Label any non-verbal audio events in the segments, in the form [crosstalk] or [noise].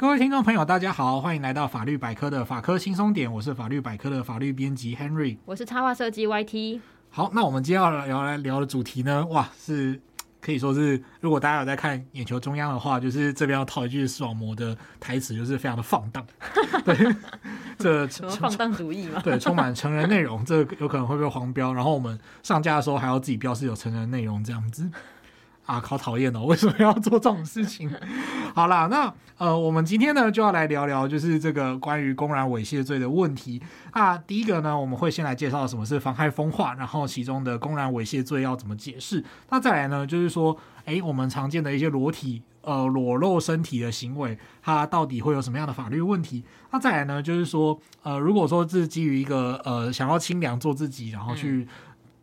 各位听众朋友，大家好，欢迎来到法律百科的法科轻松点，我是法律百科的法律编辑 Henry，我是插画设计 YT。好，那我们接下来要聊来聊的主题呢，哇，是可以说是，如果大家有在看眼球中央的话，就是这边要套一句视网膜的台词，就是非常的放荡，[laughs] 对，这什么放荡主义嘛，对，充满成人内容，这有可能会被黄标，然后我们上架的时候还要自己标示有成人内容这样子。啊，好讨厌哦！[laughs] 为什么要做这种事情？[laughs] 好啦，那呃，我们今天呢就要来聊聊，就是这个关于公然猥亵罪的问题。啊第一个呢，我们会先来介绍什么是妨害风化，然后其中的公然猥亵罪要怎么解释。那再来呢，就是说，诶，我们常见的一些裸体呃裸露身体的行为，它到底会有什么样的法律问题？那再来呢，就是说，呃，如果说是基于一个呃想要清凉做自己，然后去。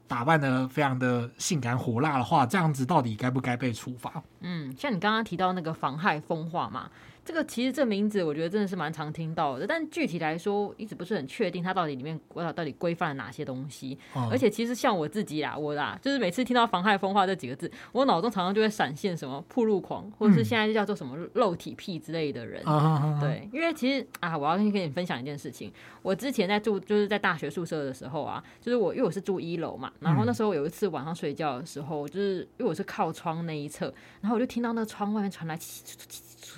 打扮的非常的性感火辣的话，这样子到底该不该被处罚？嗯，像你刚刚提到那个妨害风化嘛。这个其实这名字我觉得真的是蛮常听到的，但具体来说一直不是很确定它到底里面到底规范了哪些东西。嗯、而且其实像我自己啦，我啦，就是每次听到妨害风化这几个字，我脑中常常就会闪现什么铺路狂，或者是现在就叫做什么肉体癖之类的人。嗯、对，因为其实啊，我要跟你分享一件事情，我之前在住就是在大学宿舍的时候啊，就是我因为我是住一楼嘛，然后那时候有一次晚上睡觉的时候，就是因为我是靠窗那一侧，然后我就听到那个窗外面传来 [laughs]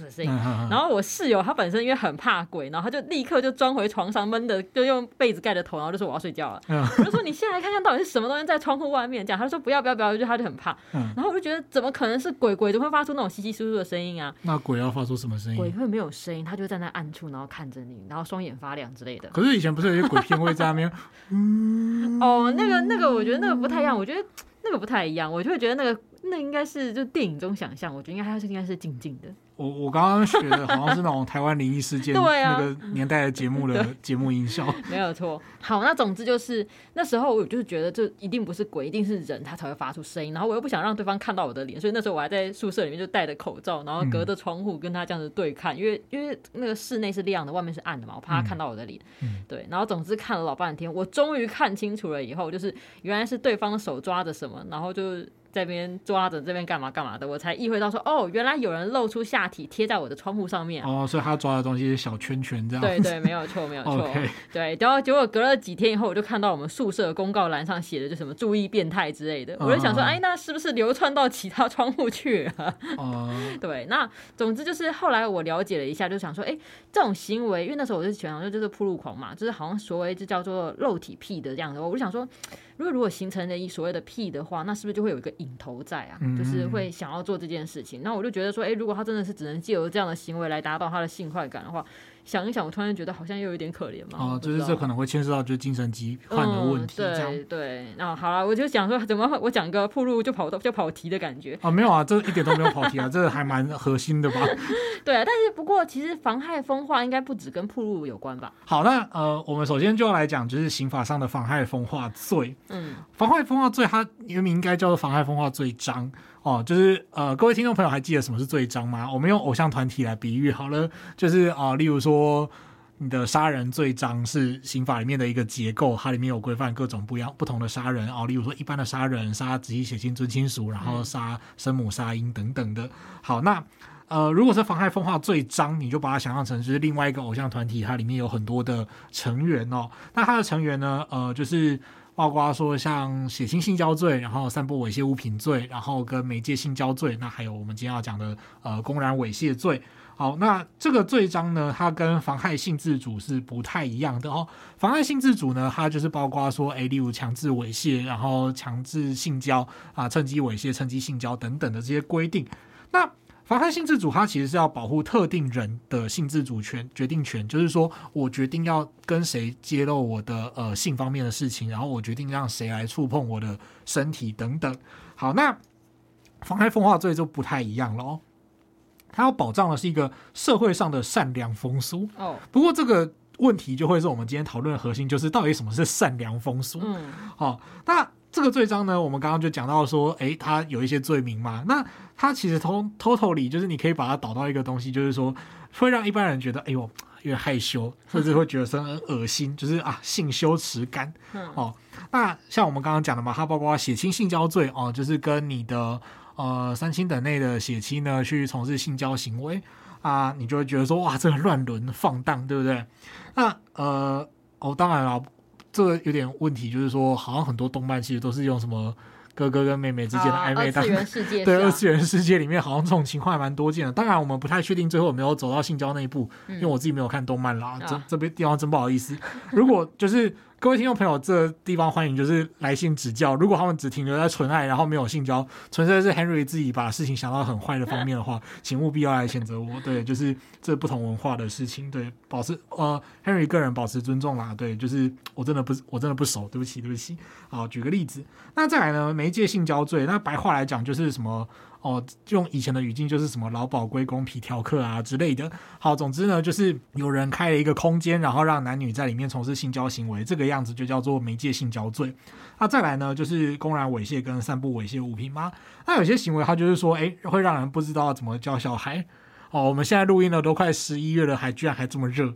的声音，然后我室友他本身因为很怕鬼，然后他就立刻就钻回床上闷的，就用被子盖着头，然后就说我要睡觉了。我就说你现在来看看到底是什么东西在窗户外面，这样他就说不要不要不要，就他就很怕。然后我就觉得怎么可能是鬼？鬼怎么会发出那种稀稀疏疏的声音啊？那鬼要发出什么声音？鬼会没有声音，他就站在暗处，然后看着你，然后双眼发亮之类的。可是以前不是有些鬼片会在那边？嗯，[laughs] 哦，那个那个，我觉得那个不太一样，我觉得那个不太一样，我就会觉得那个那应该是就电影中想象，我觉得应该它是应该是静静的。我我刚刚学的好像是那种台湾灵异事件 [laughs] 那个年代的节目的 [laughs] 节目音效，[laughs] 没有错。好，那总之就是那时候我就是觉得这一定不是鬼，一定是人，他才会发出声音。然后我又不想让对方看到我的脸，所以那时候我还在宿舍里面就戴着口罩，然后隔着窗户跟他这样子对看，因为因为那个室内是亮的，外面是暗的嘛，我怕他看到我的脸。对，然后总之看了老半天，我终于看清楚了以后，就是原来是对方手抓着什么，然后就。在这边抓着这边干嘛干嘛的，我才意会到说，哦，原来有人露出下体贴在我的窗户上面。哦，所以他抓的东西是小圈圈这样。对对，[laughs] 没有错，没有错。对，然后结果隔了几天以后，我就看到我们宿舍公告栏上写的就什么注意变态之类的，我就想说，哎，那是不是流窜到其他窗户去了？[laughs] [laughs] 哦，对，那总之就是后来我了解了一下，就想说，哎，这种行为，因为那时候我是想说就是铺路狂嘛，就是好像所谓就叫做露体癖的这样的，我就想说。如果如果形成了一所谓的癖的话，那是不是就会有一个瘾头在啊？嗯、就是会想要做这件事情。那我就觉得说，哎、欸，如果他真的是只能借由这样的行为来达到他的性快感的话。想一想，我突然觉得好像又有点可怜嘛。哦，就是这可能会牵涉到就是精神疾患的问题。嗯、对对，那好了，我就想说怎么我讲一个铺路就跑到就跑题的感觉。哦，没有啊，这一点都没有跑题啊，[laughs] 这还蛮核心的吧？[laughs] 对啊，但是不过其实妨害风化应该不止跟铺路有关吧？好，那呃，我们首先就要来讲就是刑法上的妨害风化罪。嗯，妨害风化罪它原名应该叫做妨害风化罪章。哦，就是呃，各位听众朋友还记得什么是罪章吗？我们用偶像团体来比喻好了，就是啊、例如说你的杀人罪章是刑法里面的一个结构，它里面有规范各种不一样不同的杀人哦，例如说一般的杀人，杀直系血亲尊亲属，然后杀生母杀婴等等的。好，那呃，如果是妨害风化罪章，你就把它想象成就是另外一个偶像团体，它里面有很多的成员哦。那它的成员呢，呃，就是。包括说像血亲性交罪，然后散布猥亵物品罪，然后跟媒介性交罪，那还有我们今天要讲的呃公然猥亵罪。好，那这个罪章呢，它跟妨害性自主是不太一样的哦。妨害性自主呢，它就是包括说，诶，例如强制猥亵，然后强制性交啊，趁机猥亵、趁机性交等等的这些规定。那妨害性自主，它其实是要保护特定人的性自主权、决定权，就是说我决定要跟谁揭露我的呃性方面的事情，然后我决定让谁来触碰我的身体等等。好，那妨害风化罪就不太一样了哦，它要保障的是一个社会上的善良风俗哦。不过这个问题就会是我们今天讨论的核心，就是到底什么是善良风俗？嗯，好，那。这个罪章呢，我们刚刚就讲到说，诶，它有一些罪名嘛。那它其实从 totally 就是你可以把它导到一个东西，就是说会让一般人觉得，哎呦，有点害羞，甚至会觉得很恶心，就是啊，性羞耻感。哦，那像我们刚刚讲的嘛，它包括血亲性交罪哦，就是跟你的呃三亲等内的血亲呢去从事性交行为。啊，你就会觉得说哇，这个乱伦放荡，对不对？那呃，哦，当然了，这个有点问题，就是说好像很多动漫其实都是用什么。哥哥跟妹妹之间的暧昧，但、啊、对二次元世界里面好像这种情况还蛮多见的。当然，我们不太确定最后有没有走到性交那一步，嗯、因为我自己没有看动漫啦。这这边地方真不好意思。如果就是。各位听众朋友，这地方欢迎就是来信指教。如果他们只停留在纯爱，然后没有性交，纯粹是 Henry 自己把事情想到很坏的方面的话，请务必要来谴责我。对，就是这不同文化的事情，对，保持呃 Henry 个人保持尊重啦。对，就是我真的不我真的不熟，对不起对不起。好，举个例子，那再来呢，媒介性交罪，那白话来讲就是什么？哦，用以前的语境就是什么“老鴇归公，皮条客”啊之类的。好，总之呢，就是有人开了一个空间，然后让男女在里面从事性交行为，这个样子就叫做媒介性交罪。那再来呢，就是公然猥亵跟散布猥亵物品吗？那有些行为，他就是说，哎，会让人不知道怎么教小孩。哦，我们现在录音了，都快十一月了，还居然还这么热。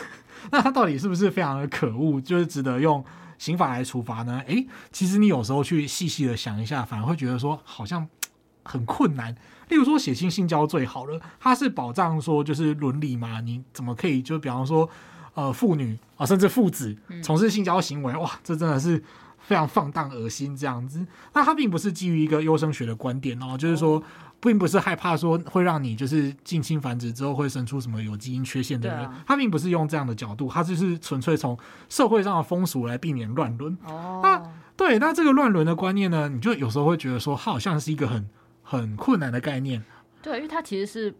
[laughs] 那他到底是不是非常的可恶，就是值得用刑法来处罚呢？哎，其实你有时候去细细的想一下，反而会觉得说，好像。很困难，例如说血亲性交罪好了，它是保障说就是伦理嘛，你怎么可以就比方说，呃，父女啊，甚至父子从事性交行为，哇，这真的是非常放荡恶心这样子。那它并不是基于一个优生学的观点哦，就是说，并不是害怕说会让你就是近亲繁殖之后会生出什么有基因缺陷的人，它并不是用这样的角度，它就是纯粹从社会上的风俗来避免乱伦。哦，那对，那这个乱伦的观念呢，你就有时候会觉得说，它好像是一个很。很困难的概念，对，因为它其实是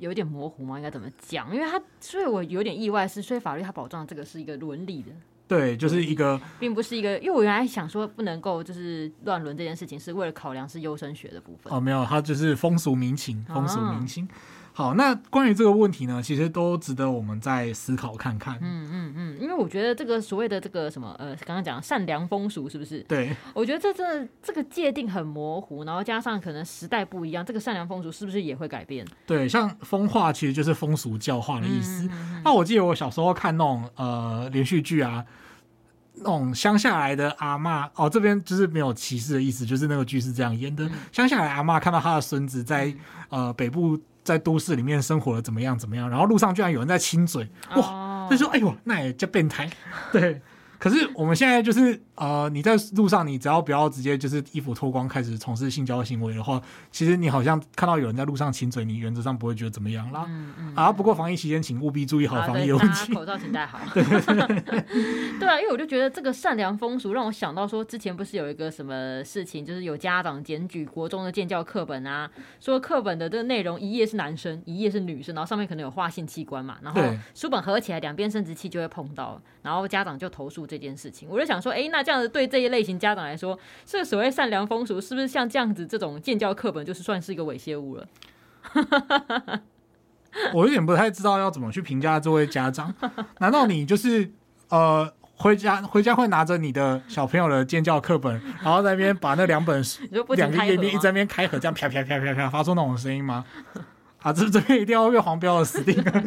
有点模糊嘛，应该怎么讲？因为它，所以我有点意外，是所以法律它保障这个是一个伦理的，对，就是一个，并不是一个，因为我原来想说不能够就是乱伦这件事情是为了考量是优生学的部分，哦，没有，它就是风俗民情，风俗民情。啊好，那关于这个问题呢，其实都值得我们再思考看看。嗯嗯嗯，因为我觉得这个所谓的这个什么呃，刚刚讲善良风俗是不是？对，我觉得这真的这个界定很模糊，然后加上可能时代不一样，这个善良风俗是不是也会改变？对，像风化其实就是风俗教化的意思。嗯嗯嗯，那我记得我小时候看那种呃连续剧啊，那种乡下来的阿嬷哦，这边就是没有歧视的意思，就是那个剧是这样演的。嗯、乡下来的阿嬷看到她的孙子在、嗯、呃北部。在都市里面生活的怎么样？怎么样？然后路上居然有人在亲嘴，哇！他说：“哎呦，那也叫变态。”对。可是我们现在就是呃，你在路上，你只要不要直接就是衣服脱光开始从事性交行为的话，其实你好像看到有人在路上亲嘴，你原则上不会觉得怎么样啦。嗯嗯。啊，不过防疫期间请务必注意好防疫问题，口罩请戴好。对 [laughs] 对对啊，因为我就觉得这个善良风俗让我想到说，之前不是有一个什么事情，就是有家长检举国中的建教课本啊，说课本的这个内容一页是男生，一页是女生，然后上面可能有画性器官嘛，然后书本合起来两边生殖器就会碰到，然后家长就投诉。这件事情，我就想说，哎，那这样子对这一类型家长来说，这所谓善良风俗，是不是像这样子这种建教课本，就是算是一个猥亵物了？[laughs] 我有点不太知道要怎么去评价这位家长。[laughs] 难道你就是呃回家回家会拿着你的小朋友的建教课本，然后在那边把那两本 [laughs] 两个页面一直在那边开合，这样啪啪啪啪啪发出那种声音吗？啊，这这边一定要被黄标的死定了。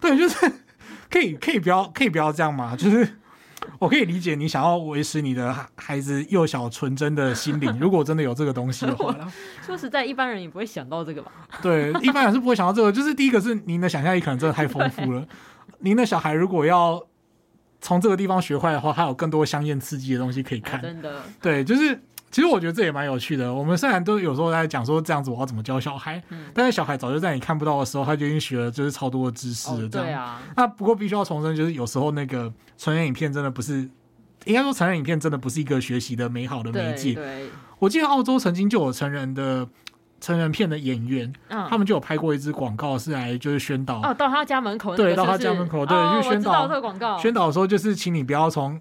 对，就是可以可以不要可以不要这样嘛？就是。我可以理解你想要维持你的孩子幼小纯真的心灵，如果真的有这个东西的话，说实在，一般人也不会想到这个吧？对，一般人是不会想到这个。就是第一个是您的想象力可能真的太丰富了。您的小孩如果要从这个地方学坏的话，还有更多香艳刺激的东西可以看。真的，对，就是。其实我觉得这也蛮有趣的。我们虽然都有时候在讲说这样子我要怎么教小孩，嗯、但是小孩早就在你看不到的时候，他就已经学了就是超多的知识了。这样，哦、对啊。那不过必须要重申，就是有时候那个成人影片真的不是，应该说成人影片真的不是一个学习的美好的媒介。对。对我记得澳洲曾经就有成人的成人片的演员，嗯、他们就有拍过一支广告，是来就是宣导哦，到他家门口，对，到他家门口，对，哦、就宣导这个广告，宣导说就是请你不要从。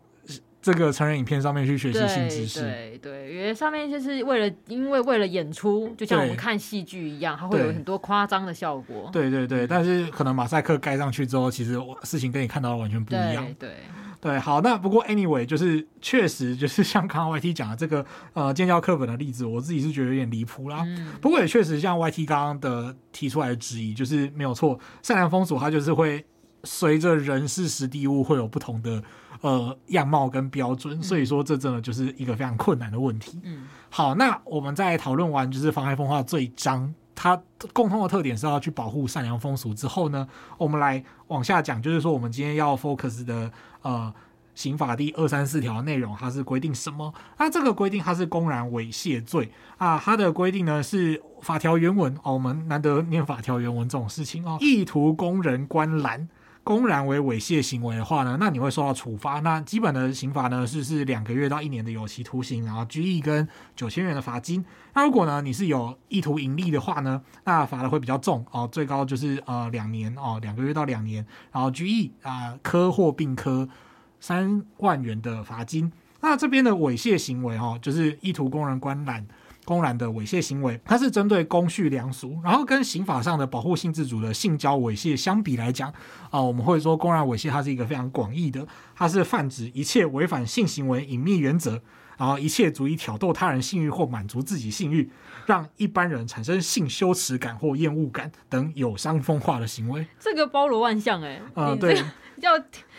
这个成人影片上面去学习新知识，对对，因为上面就是为了，因为为了演出，就像我们看戏剧一样，它会有很多夸张的效果。对对对，但是可能马赛克盖上去之后，其实事情跟你看到的完全不一样。对对，对，好，那不过 anyway，就是确实就是像刚刚 YT 讲的这个呃建教课本的例子，我自己是觉得有点离谱啦。嗯、不过也确实像 YT 刚刚的提出来的质疑，就是没有错，善良风俗它就是会随着人事实地物会有不同的。呃，样貌跟标准，所以说这真的就是一个非常困难的问题。嗯，好，那我们在讨论完就是妨害风化罪章它共通的特点是要去保护善良风俗。之后呢，我们来往下讲，就是说我们今天要 focus 的呃。刑法第二三四条内容，它是规定什么？那这个规定它是公然猥亵罪啊，它的规定呢是法条原文哦，我们难得念法条原文这种事情哦。意图公人观览，公然为猥亵行为的话呢，那你会受到处罚。那基本的刑罚呢是是两个月到一年的有期徒刑，然后拘役跟九千元的罚金。那如果呢你是有意图盈利的话呢，那罚的会比较重哦，最高就是呃两年哦，两个月到两年，然后拘役啊科或并科。三万元的罚金。那这边的猥亵行为，哈，就是意图公然观览、公然的猥亵行为，它是针对公序良俗，然后跟刑法上的保护性自主的性交猥亵相比来讲，啊，我们会说公然猥亵它是一个非常广义的，它是泛指一切违反性行为隐秘原则，然后一切足以挑逗他人性欲或满足自己性欲，让一般人产生性羞耻感或厌恶感等有伤风化的行为。这个包罗万象，哎，啊，对。[laughs] 要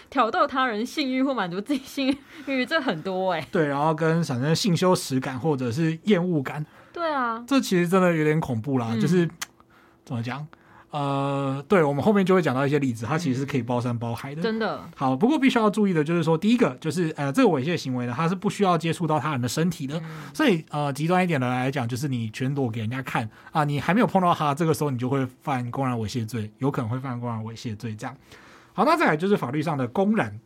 [laughs] 挑逗他人性欲或满足自己性欲，这很多哎、欸。对，然后跟产生性羞耻感或者是厌恶感。对啊，这其实真的有点恐怖啦。嗯、就是 [tsk] 怎么讲？呃，对，我们后面就会讲到一些例子，它其实是可以包山包海的。真的。好，不过必须要注意的就是说，第一个就是呃，这个猥亵行为呢，它是不需要接触到他人的身体的。嗯、所以呃，极端一点的来讲，就是你全裸给人家看啊，你还没有碰到他，这个时候你就会犯公然猥亵罪，有可能会犯公然猥亵罪这样。好，那再来就是法律上的公然，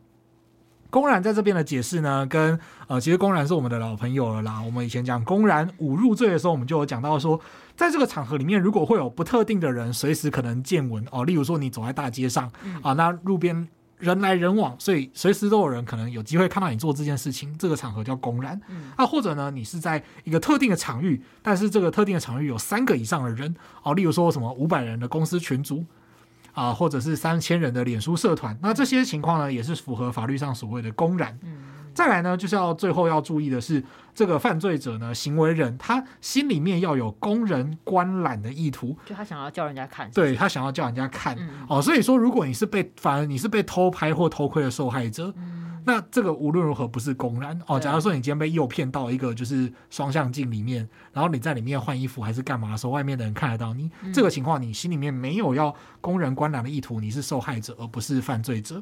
公然在这边的解释呢，跟呃，其实公然是我们的老朋友了啦。我们以前讲公然侮辱罪的时候，我们就有讲到说，在这个场合里面，如果会有不特定的人随时可能见闻哦，例如说你走在大街上啊，那路边人来人往，所以随时都有人可能有机会看到你做这件事情，这个场合叫公然。啊，或者呢，你是在一个特定的场域，但是这个特定的场域有三个以上的人哦，例如说什么五百人的公司群组。啊，或者是三千人的脸书社团，那这些情况呢，也是符合法律上所谓的公然。再来呢，就是要最后要注意的是，这个犯罪者呢，行为人他心里面要有供人观览的意图，就他想要叫人家看，对，他想要叫人家看。哦，所以说，如果你是被反而你是被偷拍或偷窥的受害者。那这个无论如何不是公然哦。假如说你今天被诱骗到一个就是双向镜里面，然后你在里面换衣服还是干嘛的时候，外面的人看得到你，这个情况你心里面没有要公然观览的意图，你是受害者而不是犯罪者。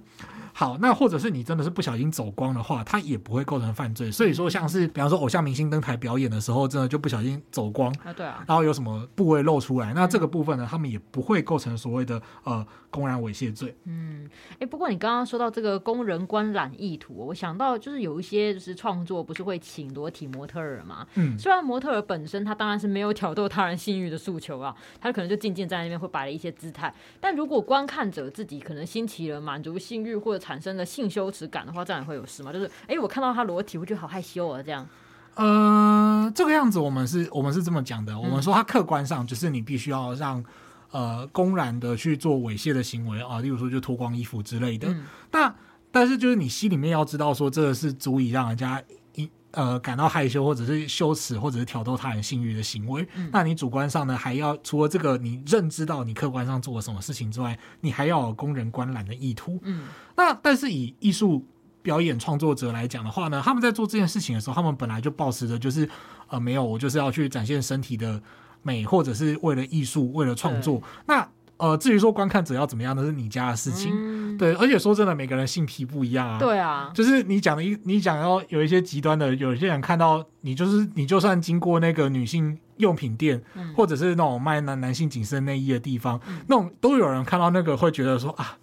好，那或者是你真的是不小心走光的话，他也不会构成犯罪。所以说，像是比方说偶像明星登台表演的时候，真的就不小心走光啊，对啊，然后有什么部位露出来，那这个部分呢，他们也不会构成所谓的呃公然猥亵罪。嗯，哎，不过你刚刚说到这个公然观览意图，我想到。就是有一些就是创作不是会请裸体模特儿嘛？嗯，虽然模特儿本身他当然是没有挑逗他人性欲的诉求啊，他可能就静静在那边会摆了一些姿态。但如果观看者自己可能兴起了满足性欲或者产生了性羞耻感的话，这样也会有事吗？就是哎、欸，我看到他裸体，我觉得好害羞啊，这样。呃，这个样子我们是我们是这么讲的，我们说他客观上就是你必须要让呃公然的去做猥亵的行为啊，例如说就脱光衣服之类的。嗯、那但是，就是你心里面要知道，说这个是足以让人家一呃感到害羞，或者是羞耻，或者是挑逗他人性欲的行为。嗯、那你主观上呢，还要除了这个你认知到你客观上做了什么事情之外，你还要有供人观览的意图。嗯，那但是以艺术表演创作者来讲的话呢，他们在做这件事情的时候，他们本来就保持着就是呃没有，我就是要去展现身体的美，或者是为了艺术，为了创作。那呃，至于说观看者要怎么样，那是你家的事情。嗯、对，而且说真的，每个人性癖不一样啊。对啊，就是你讲的一，你讲要有一些极端的，有些人看到你，就是你就算经过那个女性用品店，嗯、或者是那种卖男男性紧身内衣的地方，嗯、那种都有人看到那个会觉得说啊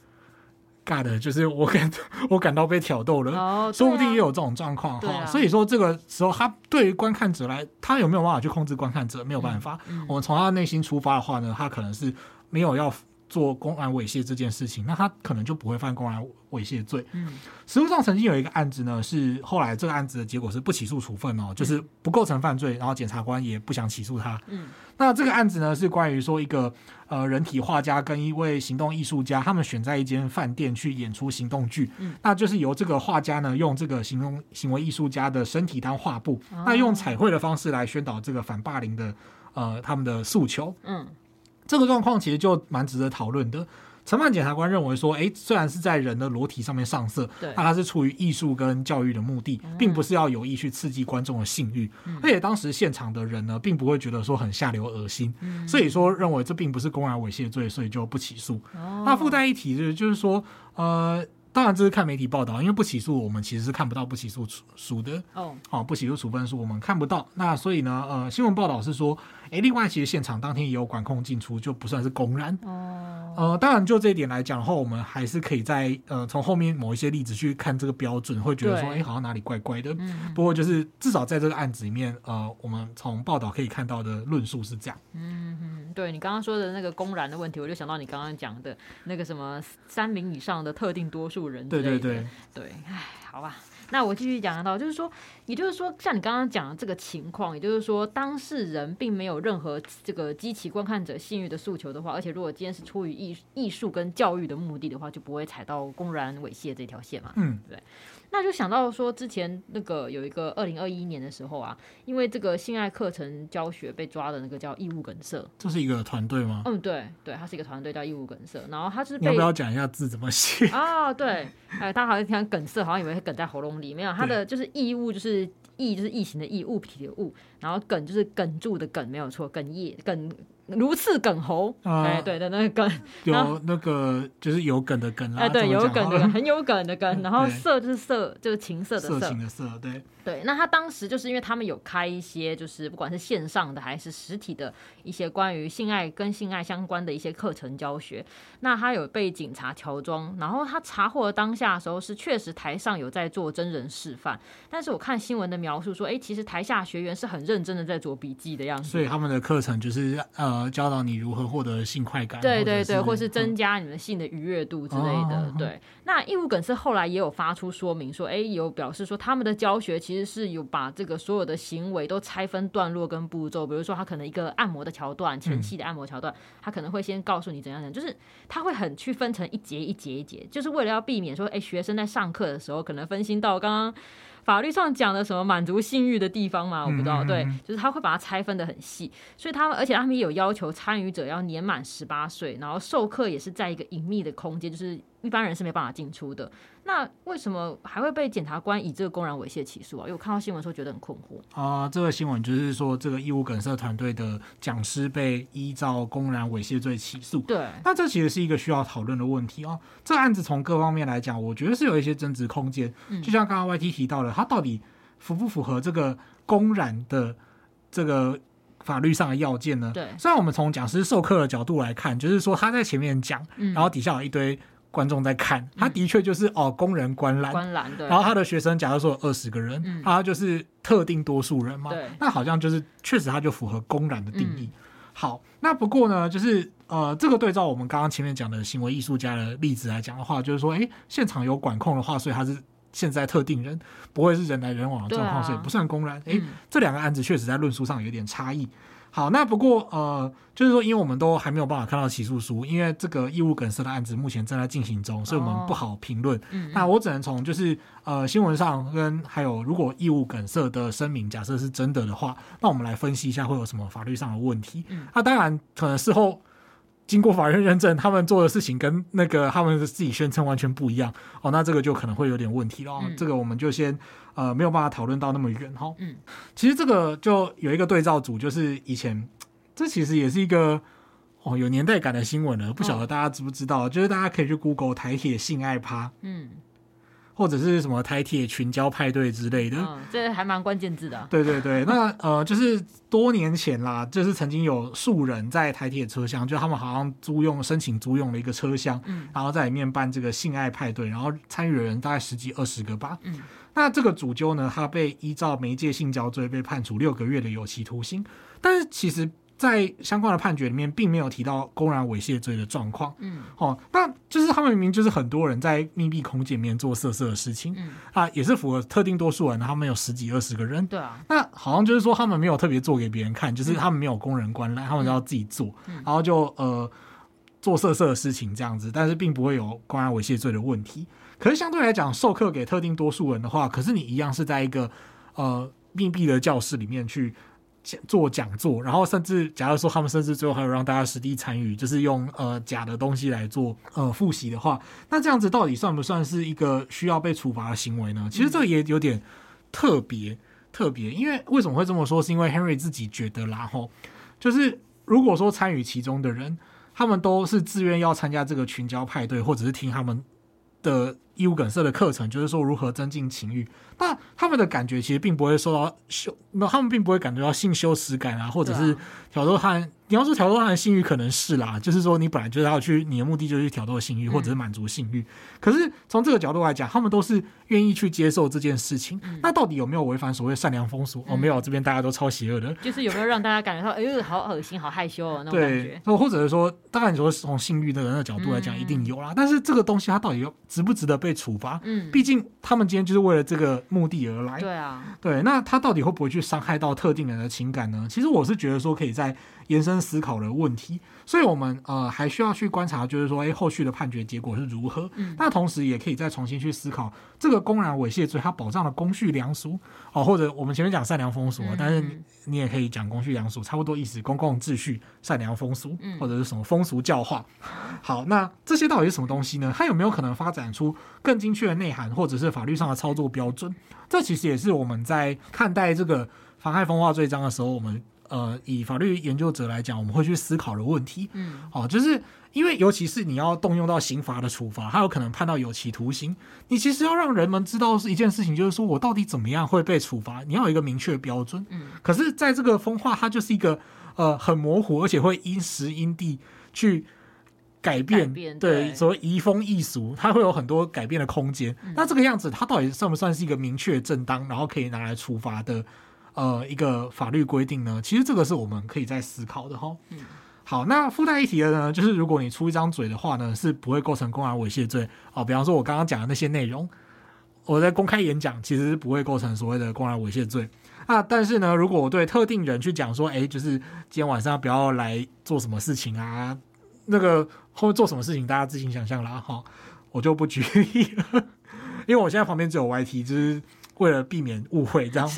，God，就是我感 [laughs] 我感到被挑逗了，哦啊、说不定也有这种状况哈。啊、所以说这个时候，他对于观看者来，他有没有办法去控制观看者？没有办法。嗯嗯、我们从他内心出发的话呢，他可能是。没有要做公然猥亵这件事情，那他可能就不会犯公然猥亵罪。嗯，实务上曾经有一个案子呢，是后来这个案子的结果是不起诉处分哦，就是不构成犯罪，然后检察官也不想起诉他。嗯，那这个案子呢是关于说一个呃人体画家跟一位行动艺术家，他们选在一间饭店去演出行动剧。嗯，那就是由这个画家呢用这个行动行为艺术家的身体当画布，那用彩绘的方式来宣导这个反霸凌的呃他们的诉求。嗯。这个状况其实就蛮值得讨论的。承判检察官认为说，哎，虽然是在人的裸体上面上色，对，那它是出于艺术跟教育的目的，并不是要有意去刺激观众的性欲，嗯、而且当时现场的人呢，并不会觉得说很下流恶心，嗯、所以说认为这并不是公然猥亵罪，所以就不起诉。哦、那附带一提就是，就是说，呃。当然，这是看媒体报道，因为不起诉，我们其实是看不到不起诉书的哦。好，不起诉处分书我们看不到。那所以呢，呃，新闻报道是说，诶，另外其实现场当天也有管控进出，就不算是公然。哦。呃，当然就这一点来讲的话，我们还是可以在呃从后面某一些例子去看这个标准，会觉得说，诶，好像哪里怪怪的。嗯。不过就是至少在这个案子里面，呃，我们从报道可以看到的论述是这样。嗯嗯，对你刚刚说的那个公然的问题，我就想到你刚刚讲的那个什么三名以上的特定多数人。对对对对，哎，好吧，那我继续讲到，就是说，也就是说，像你刚刚讲的这个情况，也就是说，当事人并没有任何这个激起观看者性欲的诉求的话，而且如果今天是出于艺艺术跟教育的目的的话，就不会踩到公然猥亵这条线嘛，嗯，对。那就想到说，之前那个有一个二零二一年的时候啊，因为这个性爱课程教学被抓的那个叫异物梗塞，这是一个团队吗？嗯，对对，他是一个团队叫异物梗塞，然后他是要不要讲一下字怎么写啊？对，哎，他好像听梗塞，好像以为是梗在喉咙里，没有，他的就是异物就是异就是异形的异物体的物，然后梗就是梗住的梗，没有错，哽咽梗。如刺梗喉，哎、呃，对的，那个梗。有那个就是有梗的梗啦，哎，对，有梗的梗，[laughs] 很有梗的梗，然后色就是色，就是情色的色，色情的色，对。对，那他当时就是因为他们有开一些，就是不管是线上的还是实体的一些关于性爱跟性爱相关的一些课程教学，那他有被警察乔装，然后他查获的当下的时候是确实台上有在做真人示范，但是我看新闻的描述说，哎，其实台下学员是很认真的在做笔记的样子，所以他们的课程就是呃教导你如何获得性快感，对对对，或是增加你们性的愉悦度之类的。哦、对，那义务梗是后来也有发出说明说，哎，有表示说他们的教学其实。是有把这个所有的行为都拆分段落跟步骤，比如说他可能一个按摩的桥段，前期的按摩桥段，他可能会先告诉你怎样怎样，就是他会很去分成一节一节一节，就是为了要避免说，哎，学生在上课的时候可能分心到刚刚法律上讲的什么满足性欲的地方嘛，我不知道，对，就是他会把它拆分得很细，所以他们而且他们也有要求参与者要年满十八岁，然后授课也是在一个隐秘的空间，就是。一般人是没办法进出的，那为什么还会被检察官以这个公然猥亵起诉啊？因为我看到新闻时候觉得很困惑啊、呃。这个新闻就是说，这个义务梗塞团队的讲师被依照公然猥亵罪起诉。对，那这其实是一个需要讨论的问题哦。这个案子从各方面来讲，我觉得是有一些争执空间。嗯，就像刚刚 YT 提到的，他到底符不符合这个公然的这个法律上的要件呢？对，虽然我们从讲师授课的角度来看，就是说他在前面讲，然后底下有一堆。观众在看，他的确就是、嗯、哦，公然观览，观览对。然后他的学生，假如说有二十个人，嗯、他就是特定多数人嘛，对。那好像就是确实他就符合公然的定义。嗯、好，那不过呢，就是呃，这个对照我们刚刚前面讲的行为艺术家的例子来讲的话，就是说，哎，现场有管控的话，所以他是现在特定人，不会是人来人往的状况，啊、所以不算公然。哎，嗯、这两个案子确实在论述上有点差异。好，那不过呃，就是说，因为我们都还没有办法看到起诉书，因为这个异物梗塞的案子目前正在进行中，所以我们不好评论。哦嗯嗯、那我只能从就是呃新闻上跟还有，如果异物梗塞的声明假设是真的的话，那我们来分析一下会有什么法律上的问题。嗯、那当然可能事后。经过法院认证，他们做的事情跟那个他们自己宣称完全不一样哦，那这个就可能会有点问题了。嗯、这个我们就先呃没有办法讨论到那么远哈。嗯，其实这个就有一个对照组，就是以前这其实也是一个哦有年代感的新闻了，不晓得大家知不知道？哦、就是大家可以去 Google 台铁性爱趴。嗯。或者是什么台铁群交派对之类的，嗯，这还蛮关键字的。啊。对对对，那 [laughs] 呃，就是多年前啦，就是曾经有数人在台铁车厢，就他们好像租用申请租用了一个车厢，嗯，然后在里面办这个性爱派对，然后参与的人大概十几二十个吧，嗯，那这个主揪呢，他被依照媒介性交罪被判处六个月的有期徒刑，但是其实。在相关的判决里面，并没有提到公然猥亵罪的状况。嗯，哦，那就是他们明明就是很多人在密闭空间里面做色色的事情。嗯，啊，也是符合特定多数人，他们有十几二十个人。对啊，那好像就是说他们没有特别做给别人看，就是他们没有公人观览，他们都要自己做，嗯、然后就呃做色色的事情这样子，但是并不会有公然猥亵罪的问题。可是相对来讲，授课给特定多数人的话，可是你一样是在一个呃密闭的教室里面去。做讲座，然后甚至假如说他们甚至最后还有让大家实地参与，就是用呃假的东西来做呃复习的话，那这样子到底算不算是一个需要被处罚的行为呢？其实这个也有点特别特别，因为为什么会这么说？是因为 Henry 自己觉得啦，吼，就是如果说参与其中的人，他们都是自愿要参加这个群交派对，或者是听他们的义务梗塞的课程，就是说如何增进情欲。那他们的感觉其实并不会受到羞，那他们并不会感觉到性羞耻感啊，或者是挑逗他人。你要说挑逗他的性欲，可能是啦，就是说你本来就是要去，你的目的就是去挑逗性欲，或者是满足性欲。可是从这个角度来讲，他们都是愿意去接受这件事情。那到底有没有违反所谓善良风俗？哦，没有，这边大家都超邪恶的。就是有没有让大家感觉到，哎呦，好恶心，好害羞哦，那种感觉。对，或者是说，当然你说从性欲的人的角度来讲，一定有啦。但是这个东西它到底有值不值得被处罚？嗯，毕竟他们今天就是为了这个目的而来。对啊，对，那他到底会不会去伤害到特定人的情感呢？其实我是觉得说可以在。延伸思考的问题，所以我们呃还需要去观察，就是说，哎，后续的判决结果是如何？嗯，那同时也可以再重新去思考这个公然猥亵罪它保障的公序良俗哦，或者我们前面讲善良风俗，但是你也可以讲公序良俗，差不多意思，公共秩序、善良风俗，或者是什么风俗教化。好，那这些到底是什么东西呢？它有没有可能发展出更精确的内涵，或者是法律上的操作标准？这其实也是我们在看待这个妨害风化罪章的时候，我们。呃，以法律研究者来讲，我们会去思考的问题，嗯，哦，就是因为尤其是你要动用到刑罚的处罚，它有可能判到有期徒刑。你其实要让人们知道是一件事情，就是说我到底怎么样会被处罚，你要有一个明确标准。嗯，可是在这个风化，它就是一个呃很模糊，而且会因时因地去改变，改变对，所谓移风易俗，它会有很多改变的空间。嗯，那这个样子，它到底算不算是一个明确正当，然后可以拿来处罚的？呃，一个法律规定呢，其实这个是我们可以再思考的哈。嗯，好，那附带一提的呢，就是如果你出一张嘴的话呢，是不会构成公然猥亵罪哦。比方说，我刚刚讲的那些内容，我在公开演讲其实是不会构成所谓的公然猥亵罪啊。但是呢，如果我对特定人去讲说，哎，就是今天晚上不要来做什么事情啊，那个后面做什么事情，大家自行想象啦哈。我就不举例了，[laughs] 因为我现在旁边只有 YT，就是。为了避免误会，这样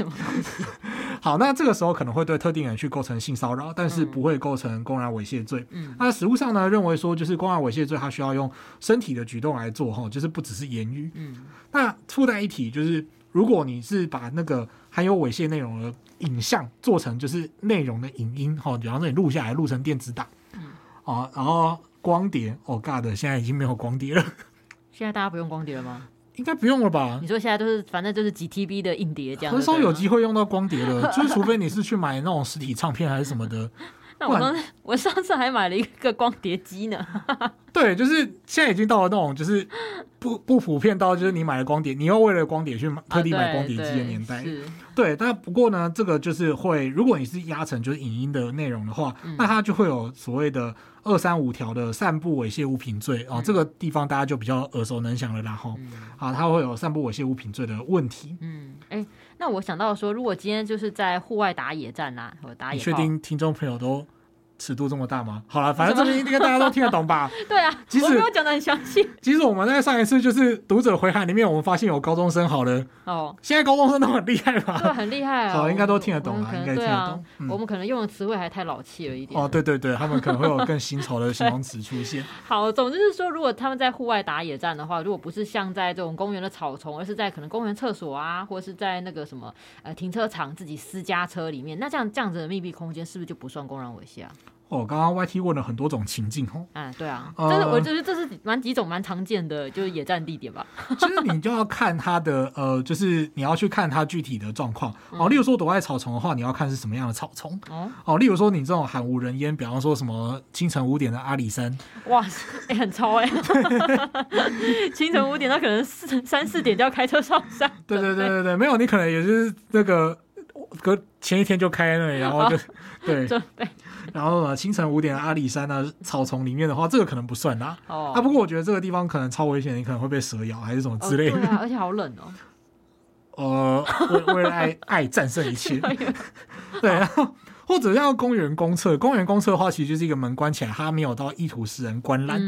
[laughs] 好，那这个时候可能会对特定人去构成性骚扰，但是不会构成公然猥亵罪。嗯，那实务上呢，认为说就是公然猥亵罪，它需要用身体的举动来做，哈，就是不只是言语。嗯，那附带一提，就是如果你是把那个含有猥亵内容的影像做成就是内容的影音，哈，比方说你录下来录成电子档，嗯，啊，然后光碟，哦，God，现在已经没有光碟了。[laughs] 现在大家不用光碟了吗？应该不用了吧？你说现在都是，反正就是几 TB 的硬碟这样，很少有机会用到光碟了，就是除非你是去买那种实体唱片还是什么的。[laughs] 那我我上次还买了一个光碟机呢。[laughs] 对，就是现在已经到了那种就是不不普遍到就是你买了光碟，你又为了光碟去特地买光碟机的年代。啊、对，对，但不过呢，这个就是会，如果你是压成就是影音的内容的话，嗯、那它就会有所谓的二三五条的散布猥亵物品罪啊。这个地方大家就比较耳熟能详了，然后啊，它会有散布猥亵物品罪的问题。嗯，哎、欸，那我想到说，如果今天就是在户外打野战啊，或打野，你确定听众朋友都？尺度这么大吗？好了，反正这边应该大家都听得懂吧？[laughs] 对啊，其实我没有讲的很详细。其实我们在上一次就是读者回函里面，我们发现有高中生好了哦，现在高中生都很厉害吧？对，很厉害啊。好，应该都听得懂啊，应该听得懂。我们可能用的词汇还太老气了一点。哦，对对对，他们可能会有更新潮的形容词出现。[laughs] 好，总之是说，如果他们在户外打野战的话，如果不是像在这种公园的草丛，而是在可能公园厕所啊，或者是在那个什么呃停车场自己私家车里面，那这样这样子的密闭空间是不是就不算公然猥亵啊？哦，刚刚 YT 问了很多种情境哦。嗯，对啊，这是我觉得这是蛮几种蛮常见的，就是野战地点吧。其实你就要看它的 [laughs] 呃，就是你要去看它具体的状况哦。例如说躲在草丛的话，你要看是什么样的草丛哦。哦，例如说你这种罕无人烟，比方说什么清晨五点的阿里山，哇，哎、欸，很超哎、欸。[laughs] 清晨五点，那可能四三四点就要开车上山。对对对对对，没有，你可能也是那个隔前一天就开那里，然后就对对。然后呢，清晨五点的阿里山啊，草丛里面的话，这个可能不算啦。哦。啊，不过我觉得这个地方可能超危险，你可能会被蛇咬，还是什么之类的。哦、对啊，而且好冷哦。呃，为为了爱爱战胜一切。对，然后或者像公园公厕，公园公厕的话，其实就是一个门关起来，它没有到意图使人观览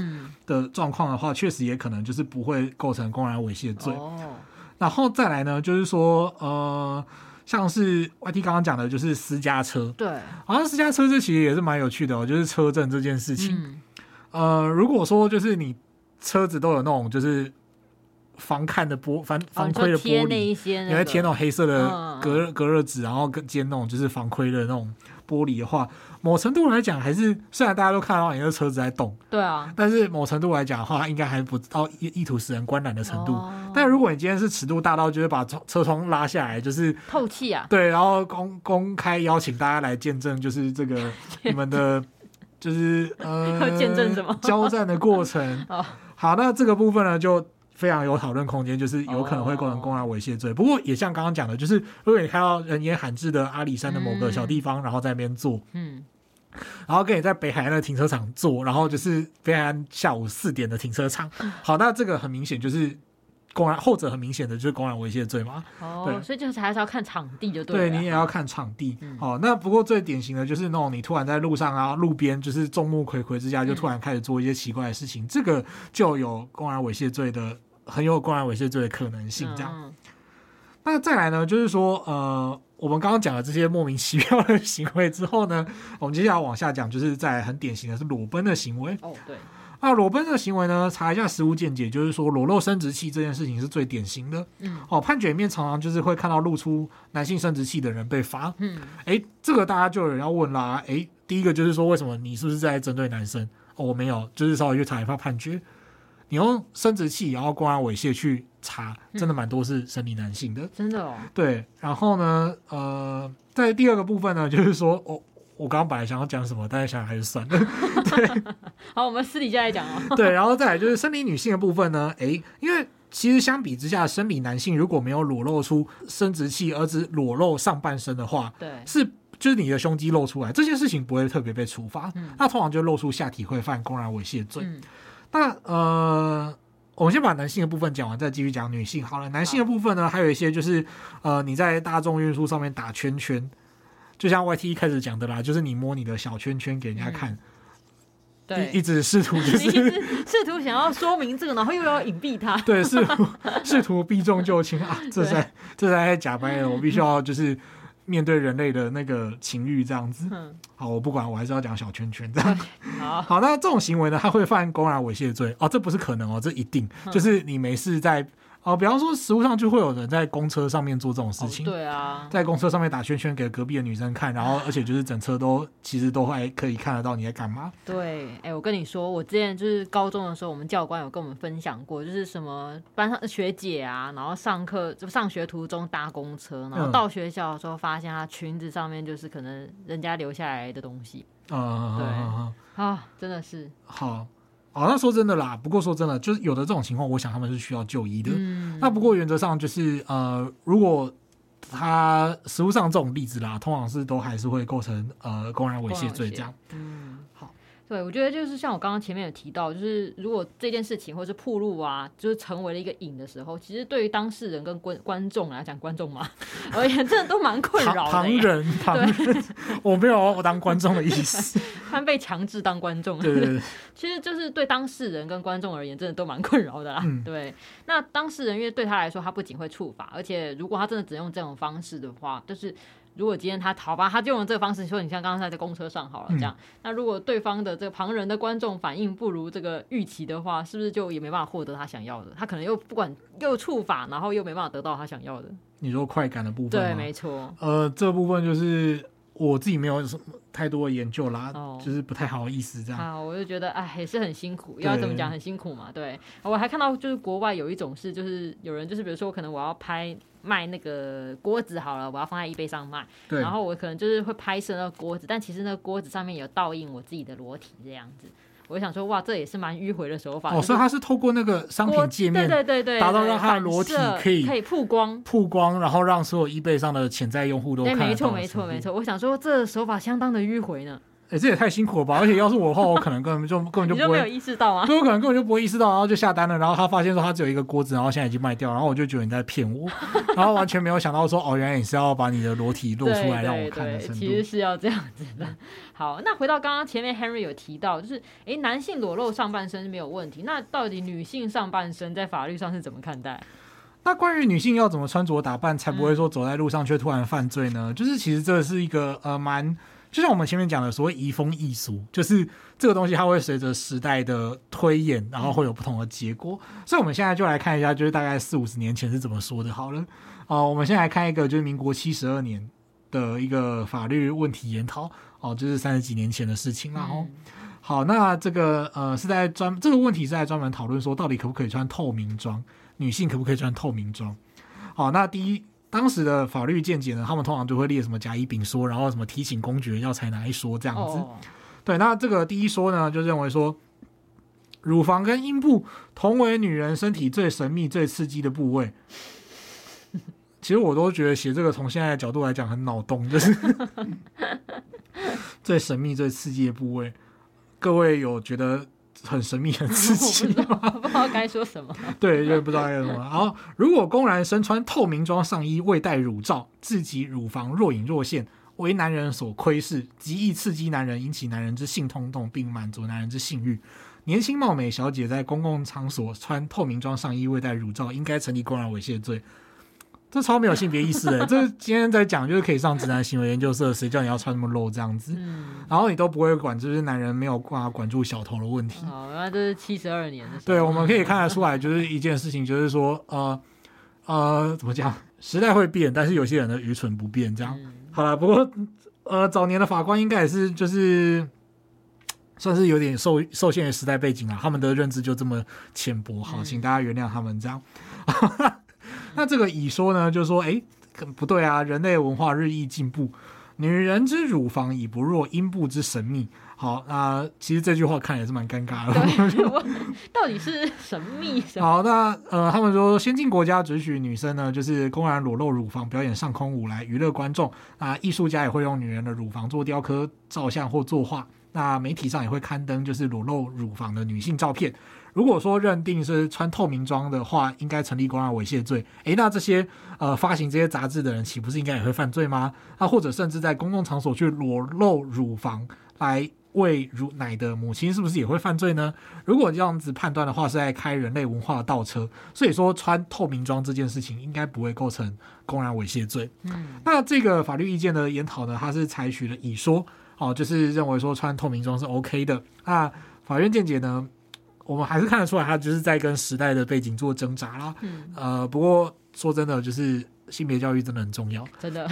的状况的话，确实也可能就是不会构成公然猥亵罪。哦。然后再来呢，就是说，呃。像是 YT 刚刚讲的，就是私家车，对，好像私家车这其实也是蛮有趣的哦，就是车震这件事情。嗯、呃，如果说就是你车子都有那种就是防看的玻防防窥的玻璃，哦、你会贴那种黑色的隔隔热纸，然后跟接那种就是防窥的那种玻璃的话。某程度来讲，还是虽然大家都看到你的车子在动，对啊，但是某程度来讲的话，应该还不到意意图使人观览的程度。哦、但如果你今天是尺度大到，就是把车窗拉下来，就是透气啊，对，然后公公开邀请大家来见证，就是这个 [laughs] 你们的，就是呃，[laughs] 见证什么交战的过程。[laughs] 哦、好，那这个部分呢，就。非常有讨论空间，就是有可能会构成公然猥亵罪。Oh. 不过也像刚刚讲的，就是如果你看到人烟罕至的阿里山的某个小地方，嗯、然后在那边坐，嗯，然后跟你在北海岸的停车场坐，然后就是北海岸下午四点的停车场，好，那这个很明显就是公然，后者很明显的就是公然猥亵罪嘛。哦，对所以就是还是要看场地就对了。对，你也要看场地。嗯、哦，那不过最典型的就是那种你突然在路上啊，路边就是众目睽睽之下就突然开始做一些奇怪的事情，嗯、这个就有公然猥亵罪的。很有公然猥亵罪的可能性，这样。嗯、那再来呢，就是说，呃，我们刚刚讲了这些莫名其妙的行为之后呢，[laughs] 我们接下来往下讲，就是在很典型的是裸奔的行为。哦，对。那裸奔的行为呢，查一下实务见解，就是说裸露生殖器这件事情是最典型的。嗯。哦，判决里面常常就是会看到露出男性生殖器的人被罚。嗯。哎，这个大家就有人要问啦。哎，第一个就是说，为什么你是不是在针对男生？哦，我没有，就是稍微去查一下判决。你用生殖器，然后公然猥亵去查，真的蛮多是生理男性的，嗯、真的哦。对，然后呢，呃，在第二个部分呢，就是说，我、[laughs] 哦、我刚刚本来想要讲什么，但是想想还是算了。[laughs] 对，好，我们私底下来讲哦。[laughs] 对，然后再来就是生理女性的部分呢，诶，因为其实相比之下，生理男性如果没有裸露出生殖器，而只裸露上半身的话，对，是就是你的胸肌露出来，这件事情不会特别被处罚，嗯、那通常就露出下体会犯公然猥亵罪。嗯那呃，我们先把男性的部分讲完，再继续讲女性。好了，男性的部分呢，还有一些就是呃，你在大众运输上面打圈圈，就像 YT 一开始讲的啦，就是你摸你的小圈圈给人家看，嗯、对，一直试图就是试图想要说明这个，然后又要隐蔽它，[laughs] 对，试图试图避重就轻啊，这才这才假掰了，我必须要就是。面对人类的那个情欲这样子，嗯、好，我不管，我还是要讲小圈圈这样。[laughs] 好，好，那这种行为呢，他会犯公然猥亵罪。哦，这不是可能哦，这一定、嗯、就是你没事在。哦，比方说，食物上就会有人在公车上面做这种事情。哦、对啊，在公车上面打圈圈给隔壁的女生看，然后而且就是整车都其实都还可以看得到你在干嘛。对，哎、欸，我跟你说，我之前就是高中的时候，我们教官有跟我们分享过，就是什么班上的学姐啊，然后上课就上学途中搭公车，然后到学校的时候发现她裙子上面就是可能人家留下来的东西。嗯，对，啊，真的是好。哦，那说真的啦，不过说真的，就是有的这种情况，我想他们是需要就医的。嗯，那不过原则上就是，呃，如果他实物上这种例子啦，通常是都还是会构成呃公然猥亵罪这样。嗯。对，我觉得就是像我刚刚前面有提到，就是如果这件事情或是铺路啊，就是成为了一个瘾的时候，其实对于当事人跟观观众来讲，观众嘛而言，真的都蛮困扰的。旁人，旁人，[laughs] 我没有我当观众的意思，[laughs] 他被强制当观众。对，对，对，其实就是对当事人跟观众而言，真的都蛮困扰的啦。嗯、对，那当事人因为对他来说，他不仅会触法，而且如果他真的只用这种方式的话，就是。如果今天他逃吧，他就用这个方式说，你像刚刚在在公车上好了这样。嗯、那如果对方的这个旁人的观众反应不如这个预期的话，是不是就也没办法获得他想要的？他可能又不管又触法，然后又没办法得到他想要的。你说快感的部分？对，没错。呃，这部分就是我自己没有什么太多的研究啦，哦、就是不太好意思这样。啊，我就觉得哎，也是很辛苦，要怎么讲很辛苦嘛。对，我还看到就是国外有一种是，就是有人就是比如说可能我要拍。卖那个锅子好了，我要放在 eBay 上卖。然后我可能就是会拍摄那个锅子，但其实那个锅子上面有倒映我自己的裸体这样子。我想说，哇，这也是蛮迂回的手法。哦，所以他是透过那个商品界面，对对对对，达到让他的裸体可以可以曝光，曝光，然后让所有 eBay 上的潜在用户都看到。没错没错没错，我想说这手法相当的迂回呢。哎、欸，这也太辛苦了吧！而且要是我的话，我可能根本就根本就 [laughs] 不会就没有意识到啊。对，我可能根本就不会意识到，然后就下单了。然后他发现说他只有一个锅子，然后现在已经卖掉，然后我就觉得你在骗我，[laughs] 然后完全没有想到说哦，原来你是要把你的裸体露出来让我看的其实是要这样子的。[laughs] 好，那回到刚刚前面 Henry 有提到，就是哎，男性裸露上半身是没有问题，那到底女性上半身在法律上是怎么看待？那关于女性要怎么穿着打扮，才不会说走在路上却突然犯罪呢？嗯、就是其实这是一个呃蛮，就像我们前面讲的所谓移风易俗，就是这个东西它会随着时代的推演，然后会有不同的结果。嗯、所以我们现在就来看一下，就是大概四五十年前是怎么说的。好了，哦、呃，我们先来看一个就是民国七十二年的一个法律问题研讨，哦、呃，就是三十几年前的事情。然后，好，那这个呃是在专这个问题是在专门讨论说，到底可不可以穿透明装？女性可不可以穿透明装？好，那第一，当时的法律见解呢，他们通常就会列什么甲乙丙说，然后什么提醒公爵要采哪一说这样子。Oh. 对，那这个第一说呢，就认为说，乳房跟阴部同为女人身体最神秘、最刺激的部位。[laughs] 其实我都觉得写这个从现在的角度来讲很脑洞，就是 [laughs] 最神秘、最刺激的部位。各位有觉得？很神秘，很刺激，[laughs] 不知道，不知道该说什么。[laughs] 对，就不知道该说什么。然后，如果公然身穿透明装上衣，未戴乳罩，自己乳房若隐若现，为男人所窥视，极易刺激男人，引起男人之性冲动，并满足男人之性欲。年轻貌美小姐在公共场所穿透明装上衣，未戴乳罩，应该成立公然猥亵罪。这超没有性别意识的，这今天在讲就是可以上直男行为研究社，谁叫你要穿那么露这样子？嗯，然后你都不会管，就是男人没有办法管住小头的问题。好，那这是七十二年的。对，我们可以看得出来，就是一件事情，就是说，呃呃，怎么讲？时代会变，但是有些人的愚蠢不变。这样，嗯、好了，不过呃，早年的法官应该也是就是算是有点受受限于时代背景啊，他们的认知就这么浅薄。好，请大家原谅他们这样。嗯那这个乙说呢，就是说，哎，不对啊，人类文化日益进步，女人之乳房已不弱阴部之神秘。好，那、呃、其实这句话看也是蛮尴尬的。[laughs] 到底是神秘什么？好，那呃，他们说先进国家准许女生呢，就是公然裸露乳房表演上空舞来娱乐观众。那艺术家也会用女人的乳房做雕刻、照相或作画。那媒体上也会刊登就是裸露乳房的女性照片。如果说认定是穿透明装的话，应该成立公然猥亵罪。诶，那这些呃发行这些杂志的人，岂不是应该也会犯罪吗？那或者甚至在公共场所去裸露乳房来喂乳奶的母亲，是不是也会犯罪呢？如果这样子判断的话，是在开人类文化的倒车。所以说，穿透明装这件事情应该不会构成公然猥亵罪。嗯，那这个法律意见的研讨呢，它是采取了乙说，哦，就是认为说穿透明装是 OK 的。那法院见解呢？我们还是看得出来，他就是在跟时代的背景做挣扎啦。嗯，呃，不过说真的，就是。性别教育真的很重要，真的。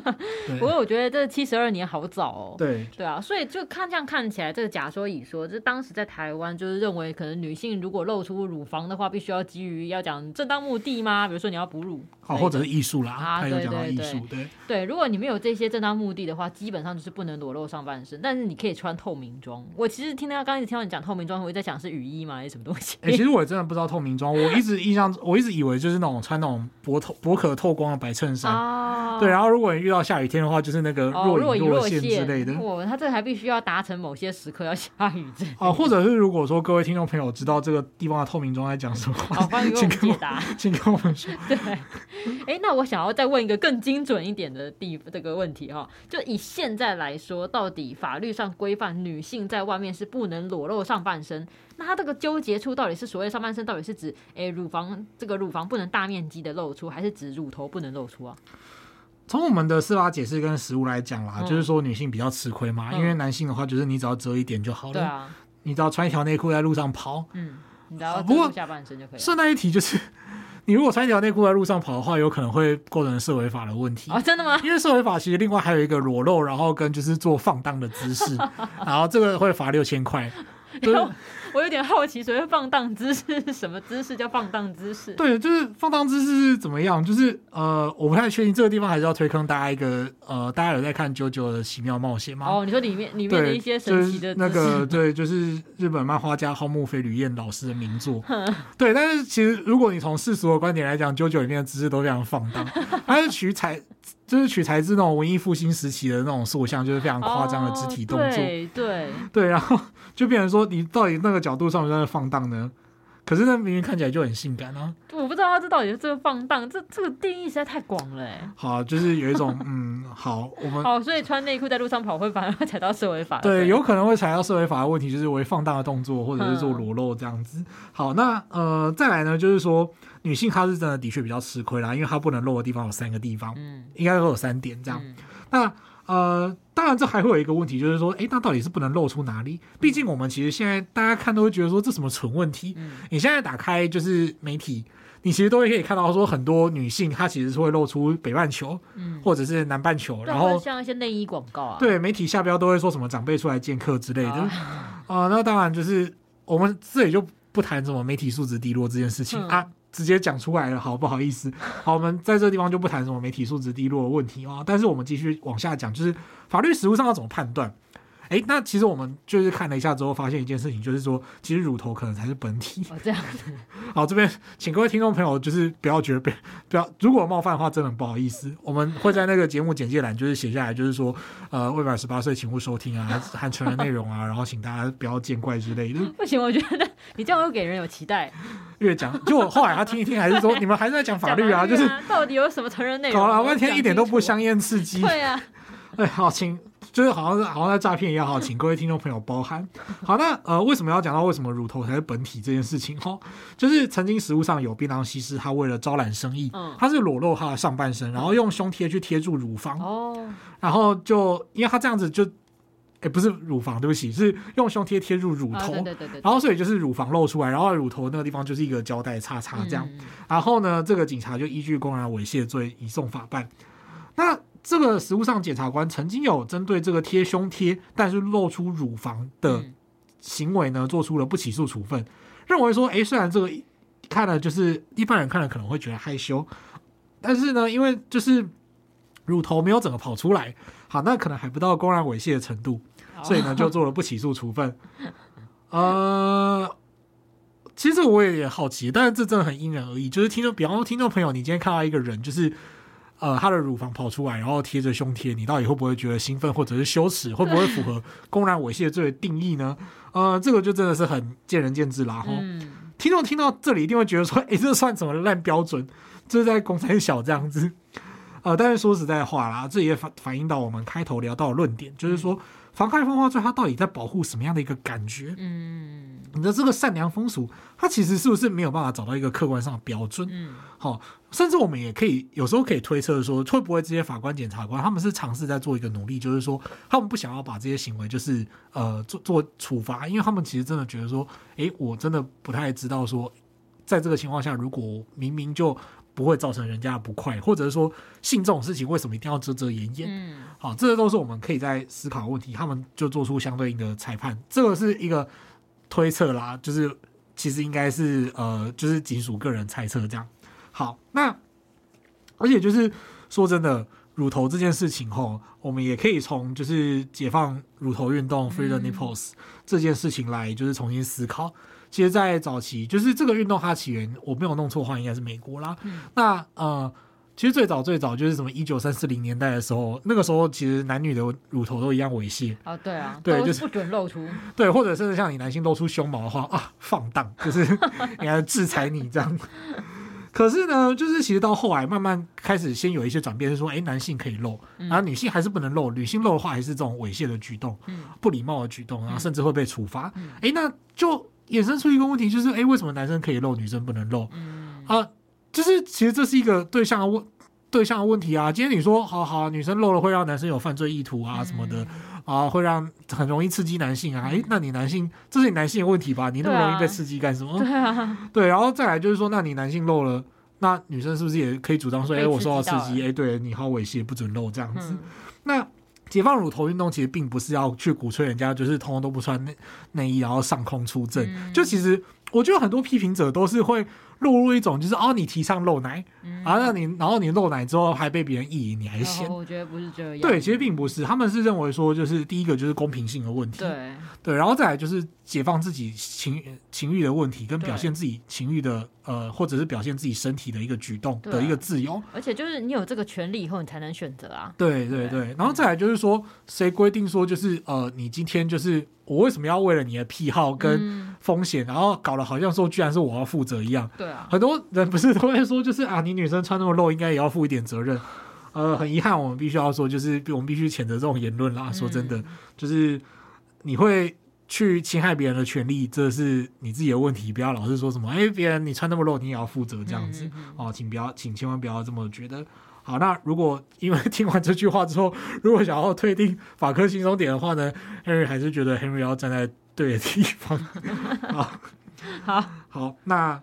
[laughs] 不过我觉得这七十二年好早哦。对对啊，所以就看这样看起来，这个甲说乙说，这当时在台湾就是认为，可能女性如果露出乳房的话，必须要基于要讲正当目的吗？比如说你要哺乳，好，或者是艺术啦，啊，对对对艺术，对对。如果你没有这些正当目的的话，基本上就是不能裸露上半身，但是你可以穿透明装。我其实听到刚才听到你讲透明装，我在想是雨衣吗？还是什么东西？哎、欸，其实我也真的不知道透明装，[laughs] 我一直印象，我一直以为就是那种穿那种薄透薄可透光的白衬衫。啊，对，然后如果你遇到下雨天的话，就是那个若隐若现之类的。哦，他这还必须要达成某些时刻要下雨这。哦，或者是如果说各位听众朋友知道这个地方的透明装在讲什么话，好，欢迎给我们解答，[laughs] 请跟我们说。[laughs] 对，[laughs] 哎，那我想要再问一个更精准一点的地这个问题哈，就以现在来说，到底法律上规范女性在外面是不能裸露上半身？那他这个纠结处到底是所谓上半身，到底是指诶乳房这个乳房不能大面积的露出，还是指乳头不能露出啊？从我们的司法解释跟实务来讲啦，嗯、就是说女性比较吃亏嘛，嗯、因为男性的话就是你只要遮一点就好了，对啊，你只要穿一条内裤在路上跑，嗯，你只要遮下半身就可以。顺带一提就是，你如果穿一条内裤在路上跑的话，有可能会构成涉违法的问题啊、哦？真的吗？因为涉违法其实另外还有一个裸露，然后跟就是做放荡的姿势，[laughs] 然后这个会罚六千块。对我有点好奇，所谓放荡姿势是什么姿势？叫放荡姿势？对，就是放荡姿势是怎么样？就是呃，我不太确定这个地方还是要推坑大家一个呃，大家有在看《JoJo 的奇妙冒险》吗？哦，你说里面里面的一些神奇的、就是、那个对，就是日本漫画家荒木飞吕彦老师的名作。[laughs] 对，但是其实如果你从世俗的观点来讲，《JoJo 里面的姿势都非常放荡，[laughs] 它是取材。就是取材自那种文艺复兴时期的那种塑像，就是非常夸张的肢体动作，对对对，然后 [laughs] 就变成说，你到底那个角度上不算放荡呢？可是那明明看起来就很性感啊！我不知道他这到底是这个放荡，这这个定义实在太广了哎。好，就是有一种嗯，好，我们好，所以穿内裤在路上跑会反而会踩到社会法。对，有可能会踩到社会法的问题，就是为放荡的动作或者是做裸露这样子。嗯、好，那呃，再来呢，就是说女性她是真的的确比较吃亏啦，因为她不能露的地方有三个地方，嗯，应该会有三点这样。嗯、那呃，当然，这还会有一个问题，就是说，哎，那到底是不能露出哪里？毕竟我们其实现在大家看都会觉得说，这什么蠢问题？嗯、你现在打开就是媒体，你其实都会可以看到说，很多女性她其实是会露出北半球，嗯，或者是南半球，嗯、然后像一些内衣广告啊，对，媒体下标都会说什么长辈出来见客之类的，啊、呃，那当然就是我们这里就不谈什么媒体素质低落这件事情、嗯、啊。直接讲出来了，好不好意思？[laughs] 好，我们在这个地方就不谈什么媒体素质低落的问题啊，但是我们继续往下讲，就是法律实务上要怎么判断？哎，那其实我们就是看了一下之后，发现一件事情，就是说，其实乳头可能才是本体。哦，这样子。[laughs] 好，这边请各位听众朋友，就是不要觉得被不要，如果冒犯的话，真的很不好意思。我们会在那个节目简介栏就是写下来，就是说，呃，未满十八岁请勿收听啊，含成人内容啊，然后请大家不要见怪之类的。不行，我觉得你这样会给人有期待。[laughs] 越讲，就我后来他听一听，还是说你们还是在讲法律啊？啊就是到底有什么成人内容？搞了老半天，一点都不香艳刺激。对啊。[laughs] 哎，好，请。就是好像是好像在诈骗一样，好，请各位听众朋友包涵。[laughs] 好，那呃，为什么要讲到为什么乳头才是本体这件事情？哈，就是曾经食物上有槟榔西施，他为了招揽生意，嗯，他是裸露他的上半身，然后用胸贴去贴住乳房，哦，然后就因为他这样子就，哎，不是乳房，对不起，是用胸贴贴住乳头，对对对对，然后所以就是乳房露出来，然后乳头那个地方就是一个胶带叉叉这样，然后呢，这个警察就依据公然猥亵罪移送法办。那这个实务上检察官曾经有针对这个贴胸贴但是露出乳房的行为呢，做出了不起诉处分，认为说，哎，虽然这个看了就是一般人看了可能会觉得害羞，但是呢，因为就是乳头没有整个跑出来，好，那可能还不到公然猥亵的程度，[laughs] 所以呢，就做了不起诉处分。呃，其实我也也好奇，但是这真的很因人而异，就是听众，比方说听众朋友，你今天看到一个人，就是。呃，他的乳房跑出来，然后贴着胸贴，你到底会不会觉得兴奋或者是羞耻？会不会符合公然猥亵罪的定义呢？呃，这个就真的是很见仁见智啦。哈、嗯，[laughs] 听众听到这里一定会觉得说，哎，这算什么烂标准？这是在公三小这样子。呃，但是说实在话啦，这也反反映到我们开头聊到的论点，就是说。妨害风化罪，它到底在保护什么样的一个感觉？嗯，你的这个善良风俗，它其实是不是没有办法找到一个客观上的标准？嗯，好，甚至我们也可以有时候可以推测说，会不会这些法官、检察官他们是尝试在做一个努力，就是说他们不想要把这些行为就是呃做做处罚，因为他们其实真的觉得说，哎，我真的不太知道说，在这个情况下，如果明明就。不会造成人家的不快，或者是说性这种事情为什么一定要遮遮掩掩？嗯，好，这些都是我们可以在思考的问题。他们就做出相对应的裁判，这个是一个推测啦，就是其实应该是呃，就是仅属个人猜测这样。好，那而且就是说真的，乳头这件事情吼，我们也可以从就是解放乳头运动 （Free the Nipples） 这件事情来就是重新思考。其实，在早期，就是这个运动它起源，我没有弄错的话，应该是美国啦。嗯、那呃，其实最早最早就是什么一九三四零年代的时候，那个时候其实男女的乳头都一样猥亵啊，对啊，对，就是不准露出，[laughs] 对，或者甚至像你男性露出胸毛的话啊，放荡，就是 [laughs] 应该制裁你这样。[laughs] 可是呢，就是其实到后来慢慢开始先有一些转变，是说，哎，男性可以露，然后女性还是不能露，女性露的话还是这种猥亵的举动，嗯、不礼貌的举动，然后甚至会被处罚。哎、嗯，那就。衍生出一个问题，就是哎，为什么男生可以露，女生不能露？嗯、啊，就是其实这是一个对象的问对象的问题啊。今天你说好好，女生露了会让男生有犯罪意图啊什么的、嗯、啊，会让很容易刺激男性啊。哎，那你男性这是你男性的问题吧？你那么容易被刺激干什么？[laughs] 对啊，对，然后再来就是说，那你男性露了，那女生是不是也可以主张说，哎，我受到刺激，哎，对你好猥亵，不准露这样子？嗯、那。解放乳头运动其实并不是要去鼓吹人家就是通通都不穿内内衣然后上空出阵，嗯、就其实我觉得很多批评者都是会落入一种就是哦，你提倡露奶，嗯、啊，那你然后你露奶之后还被别人意淫，你还嫌？我觉得不是这样。对，其实并不是，他们是认为说就是第一个就是公平性的问题，对对，然后再来就是解放自己情情欲的问题跟表现自己情欲的。呃，或者是表现自己身体的一个举动的一个自由，而且就是你有这个权利以后，你才能选择啊。对对对，然后再来就是说，谁规定说就是呃，你今天就是我为什么要为了你的癖好跟风险，嗯、然后搞得好像说居然是我要负责一样？对啊，很多人不是都会说，就是啊，你女生穿那么露，应该也要负一点责任。呃，很遗憾，我们必须要说，就是我们必须谴责这种言论啦。嗯、说真的，就是你会去侵害别人的权利，这是你自己的问题，不要老是说什么，哎，别人你穿那么露，你也要负责这样子、嗯嗯嗯、哦，请不要，请千万不要这么觉得。好，那如果因为听完这句话之后，如果想要退订法科轻松点的话呢，Henry 还是觉得 Henry 要站在对的地方。[laughs] 好，好，好，那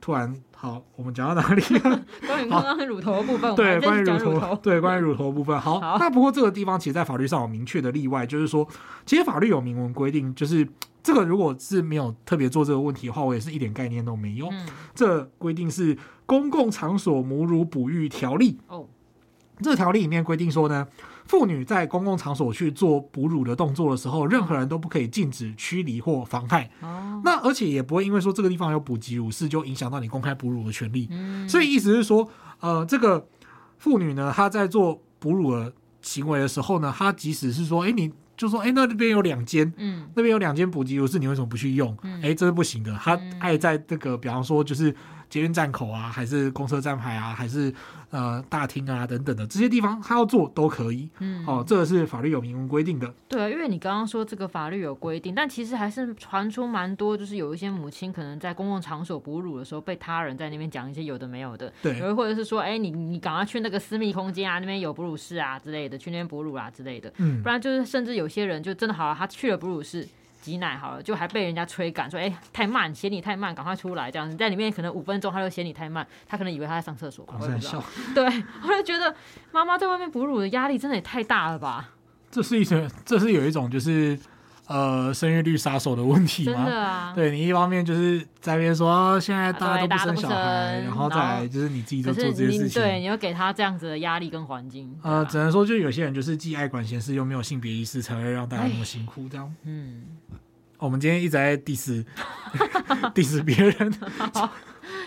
突然。好，我们讲到哪里了？[laughs] 关于刚刚乳头的部分，对，关于乳头，对，关于乳头的部分。好，好，那不过这个地方其实，在法律上有明确的例外，就是说，其实法律有明文规定，就是这个如果是没有特别做这个问题的话，我也是一点概念都没有。嗯、这规定是《公共场所母乳哺育条例》哦，这条例里面规定说呢。妇女在公共场所去做哺乳的动作的时候，任何人都不可以禁止、驱离或妨害。哦，那而且也不会因为说这个地方有补给乳室，就影响到你公开哺乳的权利。嗯，所以意思是说，呃，这个妇女呢，她在做哺乳的行为的时候呢，她即使是说，哎，你就说，哎，那边有两间，嗯，那边有两间补给乳室，你为什么不去用？哎，这是不行的。她爱在这个，比方说，就是捷运站口啊，还是公车站牌啊，还是。呃，大厅啊，等等的这些地方，他要做都可以。嗯，哦，这个是法律有明文规定的。对，因为你刚刚说这个法律有规定，但其实还是传出蛮多，就是有一些母亲可能在公共场所哺乳的时候，被他人在那边讲一些有的没有的。对，或者是说，哎，你你赶快去那个私密空间啊，那边有哺乳室啊之类的，去那边哺乳啊之类的。嗯，不然就是甚至有些人就真的好了，他去了哺乳室。挤奶好了，就还被人家催赶，说哎、欸、太慢，嫌你太慢，赶快出来这样子。在里面可能五分钟，他就嫌你太慢，他可能以为他在上厕所。我也笑。对，[laughs] 我就觉得妈妈在外面哺乳的压力真的也太大了吧？这是一种，这是有一种就是呃生育率杀手的问题吗？啊。对，你一方面就是在那边说现在大家都不生小孩，然后再来就是你自己在做这些事情，对，你要给他这样子的压力跟环境。呃，只能说就有些人就是既爱管闲事又没有性别意识，才会让大家那么辛苦这样。嗯。我们今天一直在 diss [laughs] diss 别人，好，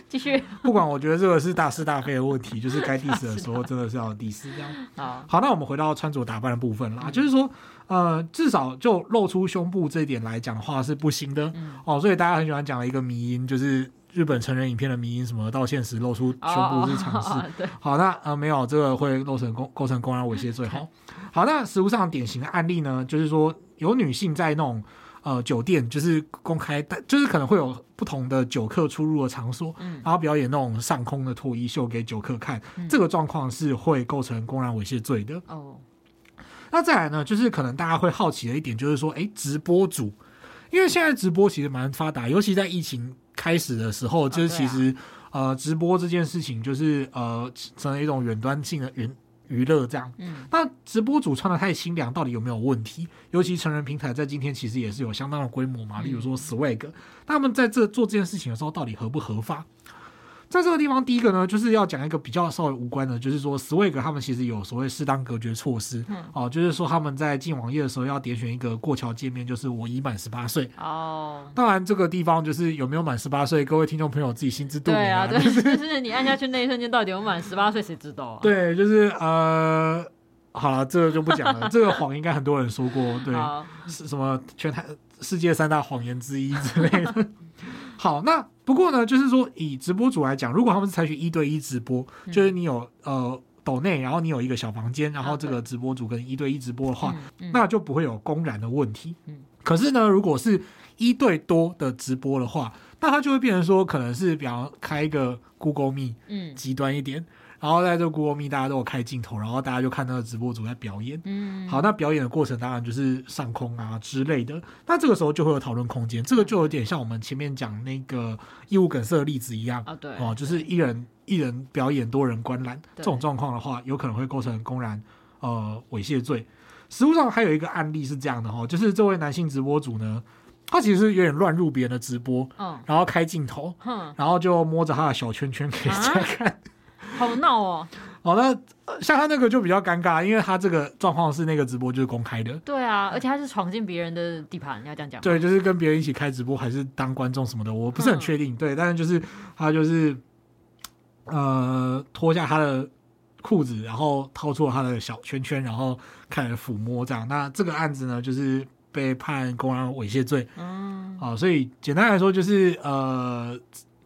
继续。[laughs] 不管我觉得这个是大是大非的问题，就是该 diss 的时候真的是要 diss 这样。好，好，那我们回到穿着打扮的部分啦，嗯、就是说，呃，至少就露出胸部这一点来讲的话是不行的、嗯、哦。所以大家很喜欢讲的一个迷因，就是日本成人影片的迷因，什么到现实露出胸部是常事。哦、对，好，那呃没有这个会构成公构成公然猥亵罪。好，好，那实物上典型的案例呢，就是说有女性在那种。呃，酒店就是公开，但就是可能会有不同的酒客出入的场所，嗯、然后表演那种上空的脱衣秀给酒客看，嗯、这个状况是会构成公然猥亵罪的。哦，那再来呢，就是可能大家会好奇的一点，就是说，哎，直播主，因为现在直播其实蛮发达，尤其在疫情开始的时候，就是其实、呃，直播这件事情就是呃，成了一种远端性的远。娱乐这样，嗯，那直播主穿的太清凉，到底有没有问题？尤其成人平台在今天其实也是有相当的规模嘛，例如说 Swag，他们在这做这件事情的时候，到底合不合法？在这个地方，第一个呢，就是要讲一个比较稍微无关的，就是说，Swag 他们其实有所谓适当隔绝措施，嗯、哦，就是说他们在进网页的时候要点选一个过桥界面，就是我已满十八岁。哦，当然这个地方就是有没有满十八岁，各位听众朋友自己心知肚明啊。对啊，[laughs] 对，就是你按下去那一瞬间，到底有满十八岁，谁知道啊？对，就是呃，好了，这个就不讲了。这个谎应该很多人说过，对，是什么全台世界三大谎言之一之类的。[laughs] 好，那不过呢，就是说以直播主来讲，如果他们是采取一对一直播，嗯、就是你有呃斗内，然后你有一个小房间，然后这个直播主跟一对一直播的话，那就不会有公然的问题。嗯、可是呢，如果是一对多的直播的话，那它就会变成说，可能是比方开一个 Google Meet，嗯，极端一点。然后在这个 Google Meet，大家都有开镜头，然后大家就看那个直播主在表演。嗯，好，那表演的过程当然就是上空啊之类的。那这个时候就会有讨论空间，这个就有点像我们前面讲那个义务梗塞的例子一样。啊，对，哦，就是一人一人表演，多人观览对这种状况的话，有可能会构成公然呃猥亵罪。实务上还有一个案例是这样的哈，就是这位男性直播主呢，他其实是有点乱入别人的直播，嗯，然后开镜头，嗯，然后就摸着他的小圈圈给大家看。啊好闹哦！好，那像他那个就比较尴尬，因为他这个状况是那个直播就是公开的。对啊，而且他是闯进别人的地盘，要这样讲。对，就是跟别人一起开直播，还是当观众什么的，我不是很确定。嗯、对，但是就是他就是呃脱下他的裤子，然后掏出了他的小圈圈，然后开始抚摸这样。那这个案子呢，就是被判公然猥亵罪。嗯，啊，所以简单来说就是呃，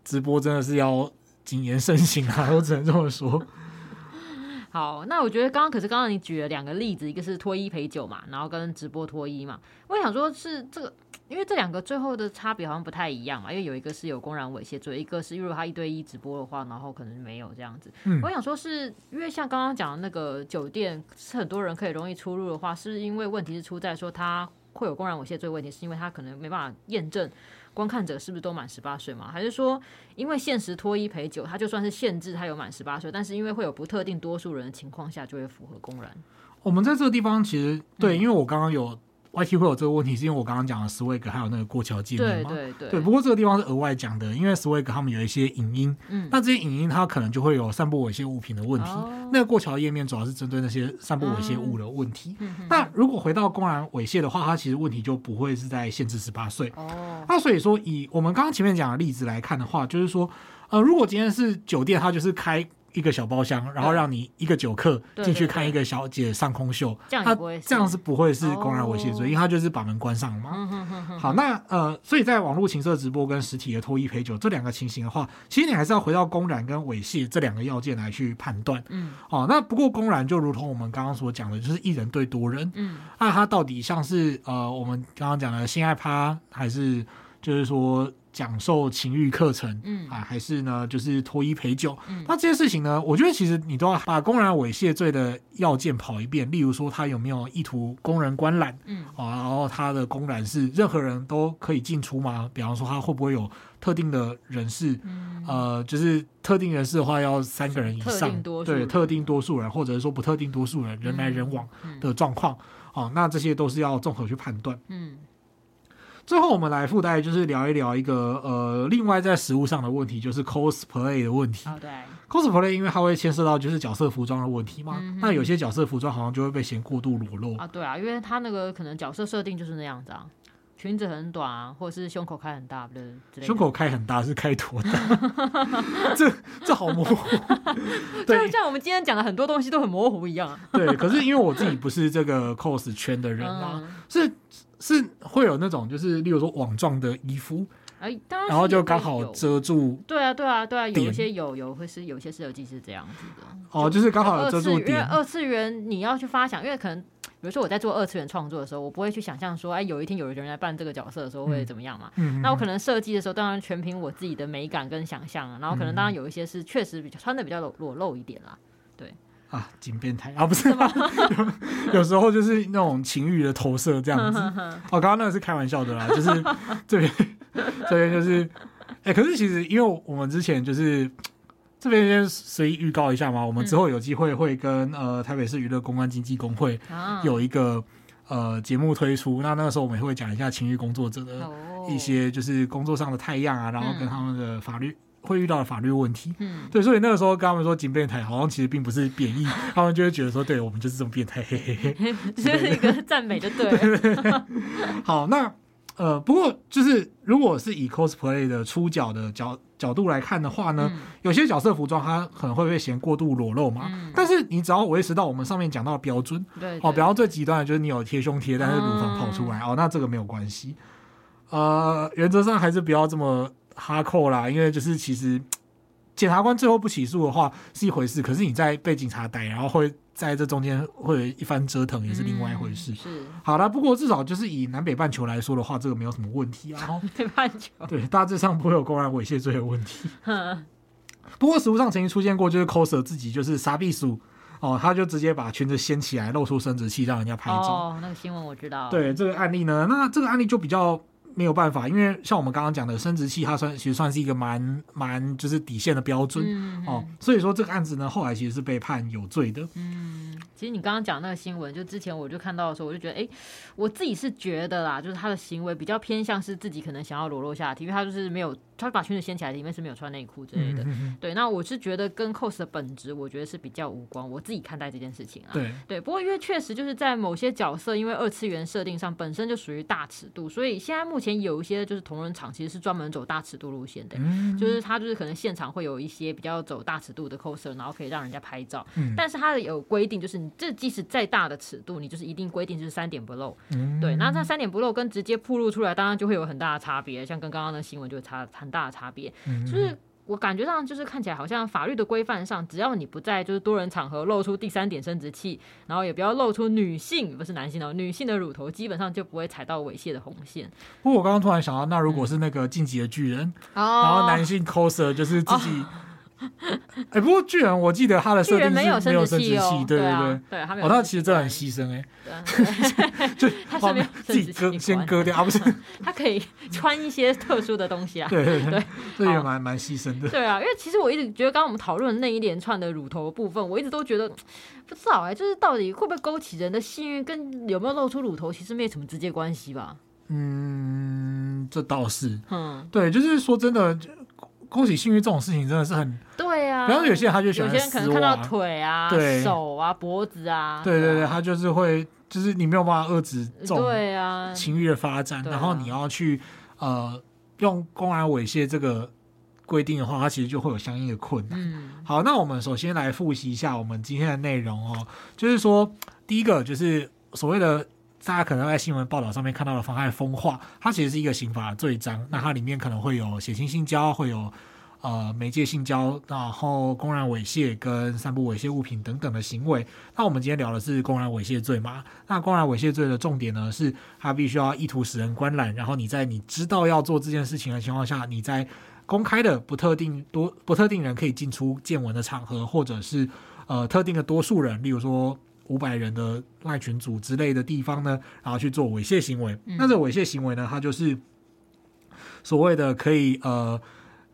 直播真的是要谨言慎行啊，[laughs] 我只能这么说。[laughs] 好，那我觉得刚刚可是刚刚你举了两个例子，一个是脱衣陪酒嘛，然后跟直播脱衣嘛，我想说是这个。因为这两个最后的差别好像不太一样嘛，因为有一个是有公然猥亵罪，一个是如果他一对一直播的话，然后可能没有这样子。嗯，我想说是因为像刚刚讲的那个酒店是很多人可以容易出入的话，是因为问题是出在说他会有公然猥亵罪问题，是因为他可能没办法验证观看者是不是都满十八岁嘛？还是说因为限时脱衣陪酒，他就算是限制他有满十八岁，但是因为会有不特定多数人的情况下，就会符合公然。我们在这个地方其实对，嗯，因为我刚刚有。YT 会有这个问题，是因为我刚刚讲的 Swag 还有那个过桥界面嘛？对对对。对，不过这个地方是额外讲的，因为 Swag 他们有一些影音，嗯，那这些影音它可能就会有散布猥亵物品的问题。哦、那个过桥页面主要是针对那些散布猥亵物的问题。嗯、那如果回到公然猥亵的话，它其实问题就不会是在限制十八岁。哦。那所以说，以我们刚刚前面讲的例子来看的话，就是说，呃，如果今天是酒店，它就是开。一个小包厢，然后让你一个酒客进去看一个小姐上空秀，这样这样是不会是公然猥亵罪，因为他就是把门关上了嘛。哦、好，那呃，所以在网络情色直播跟实体的脱衣陪酒这两个情形的话，其实你还是要回到公然跟猥亵这两个要件来去判断。嗯，哦，那不过公然就如同我们刚刚所讲的，就是一人对多人。嗯，那他到底像是呃我们刚刚讲的性爱趴，还是就是说？讲授情欲课程，嗯。啊，还是呢，就是脱衣陪酒，嗯，那这些事情呢，我觉得其实你都要把公然猥亵罪的要件跑一遍。例如说，他有没有意图公然观览，嗯。啊，然后他的公然是任何人都可以进出吗？比方说，他会不会有特定的人士，嗯、呃，就是特定人士的话，要三个人以上，特对，特定多数人，或者是说不特定多数人，人来人往的状况，哦、那这些都是要综合去判断，嗯。最后，我们来附带就是聊一聊一个呃，另外在实物上的问题，就是 cosplay 的问题。哦，对，cosplay 因为它会牵涉到就是角色服装的问题嘛，嗯、那有些角色服装好像就会被嫌过度裸露啊。对啊，因为它那个可能角色设定就是那样子啊，裙子很短啊，或者是胸口开很大，不对，胸口开很大是开多大？[laughs] 这这好模糊。[laughs] 对，就像我们今天讲的很多东西都很模糊一样。对，可是因为我自己不是这个 cos 圈的人啊，嗯、是。是会有那种，就是例如说网状的衣服，哎，然后就刚好遮住。对啊，对啊，对啊，有一些有有会是有些设计是这样子的。哦，就是刚好遮住点。因为二次元你要去发想，因为可能比如说我在做二次元创作的时候，我不会去想象说，哎，有一天有人来扮这个角色的时候会怎么样嘛？嗯，那我可能设计的时候，当然全凭我自己的美感跟想象，啊然后可能当然有一些是确实比较穿的比较裸裸露一点啦，对。啊，紧变态啊，不是吗？[laughs] 有时候就是那种情欲的投射这样子。[laughs] 哦，刚刚那个是开玩笑的啦，就是 [laughs] 这边这边就是，哎、欸，可是其实因为我们之前就是这边先随意预告一下嘛，我们之后有机会会跟呃台北市娱乐公关经纪工会有一个呃节目推出，那那个时候我们也会讲一下情欲工作者的一些就是工作上的态样啊，然后跟他们的法律。会遇到的法律问题，嗯，对，所以那个时候跟他们说“警变态”，好像其实并不是贬义，[laughs] 他们就会觉得说，对我们就是这么变态，嘿嘿嘿，这 [laughs] 是一个赞美就对，对，对，对。好，那呃，不过就是如果是以 cosplay 的出角的角角度来看的话呢，嗯、有些角色服装它可能会被嫌过度裸露嘛，嗯、但是你只要维持到我们上面讲到的标准，对，对，哦，比方最极端的就是你有贴胸贴，但是乳房跑出来，嗯、哦，那这个没有关系，呃，原则上还是不要这么。哈扣啦，因为就是其实检察官最后不起诉的话是一回事，可是你在被警察逮，然后会在这中间会有一番折腾，也是另外一回事。嗯、是好了，不过至少就是以南北半球来说的话，这个没有什么问题啊。北半球对，大致上不会有公然猥亵罪的问题。[laughs] 不过实物上曾经出现过，就是 coser 自己就是杀必鼠哦，他就直接把裙子掀起来，露出生殖器让人家拍照。哦，那个新闻我知道。对这个案例呢，那这个案例就比较。没有办法，因为像我们刚刚讲的生殖器，它算其实算是一个蛮蛮就是底线的标准、嗯、哦，所以说这个案子呢，后来其实是被判有罪的。嗯，其实你刚刚讲那个新闻，就之前我就看到的时候，我就觉得，哎，我自己是觉得啦，就是他的行为比较偏向是自己可能想要裸露下体，因为他就是没有。他把裙子掀起来，里面是没有穿内裤之类的。对，那我是觉得跟 cos 的本质，我觉得是比较无关。我自己看待这件事情啊，对对。不过因为确实就是在某些角色，因为二次元设定上本身就属于大尺度，所以现在目前前有一些就是同仁厂其实是专门走大尺度路线的，嗯、就是他就是可能现场会有一些比较走大尺度的 coser，然后可以让人家拍照。嗯、但是他有规定，就是你这即使再大的尺度，你就是一定规定就是三点不漏。嗯、对，那这三点不漏跟直接铺露出来，当然就会有很大的差别，像跟刚刚的新闻就差很大的差别，嗯、就是。我感觉上就是看起来好像法律的规范上，只要你不在就是多人场合露出第三点生殖器，然后也不要露出女性，不是男性哦女性的乳头，基本上就不会踩到猥亵的红线。不过我刚刚突然想到，那如果是那个晋级的巨人，嗯、然后男性 coser 就是自己。哦 [laughs] 哎、欸，不过巨人我记得他的设定是没有生殖器，哦，对对对，对，对他没有。哦，他其实真的很牺牲哎，[laughs] 就 [laughs] 他是没有自己割先割掉啊，不是？他可以穿一些特殊的东西啊，对对对，对这也蛮蛮牺牲的。对啊，因为其实我一直觉得，刚刚我们讨论的那一连串的乳头的部分，我一直都觉得不知道哎，就是到底会不会勾起人的性欲，跟有没有露出乳头其实没什么直接关系吧？嗯，这倒是，嗯，对，就是说真的。勾起性欲这种事情真的是很对啊，比方说有些人他就喜欢，有些人可能看到腿啊、对。手啊、脖子啊，对对对，他就是会，就是你没有办法遏制这种对啊。情欲的发展，然后你要去呃用公然猥亵这个规定的话，它其实就会有相应的困难。嗯，好，那我们首先来复习一下我们今天的内容哦，就是说第一个就是所谓的。大家可能在新闻报道上面看到的妨害风化，它其实是一个刑法的罪章。那它里面可能会有血亲性交，会有呃媒介性交，然后公然猥亵跟散布猥亵物品等等的行为。那我们今天聊的是公然猥亵罪嘛？那公然猥亵罪的重点呢，是它必须要意图使人观览，然后你在你知道要做这件事情的情况下，你在公开的不特定多不特定人可以进出见闻的场合，或者是呃特定的多数人，例如说。五百人的赖群组之类的地方呢，然后去做猥亵行为。嗯、那这猥亵行为呢，它就是所谓的可以呃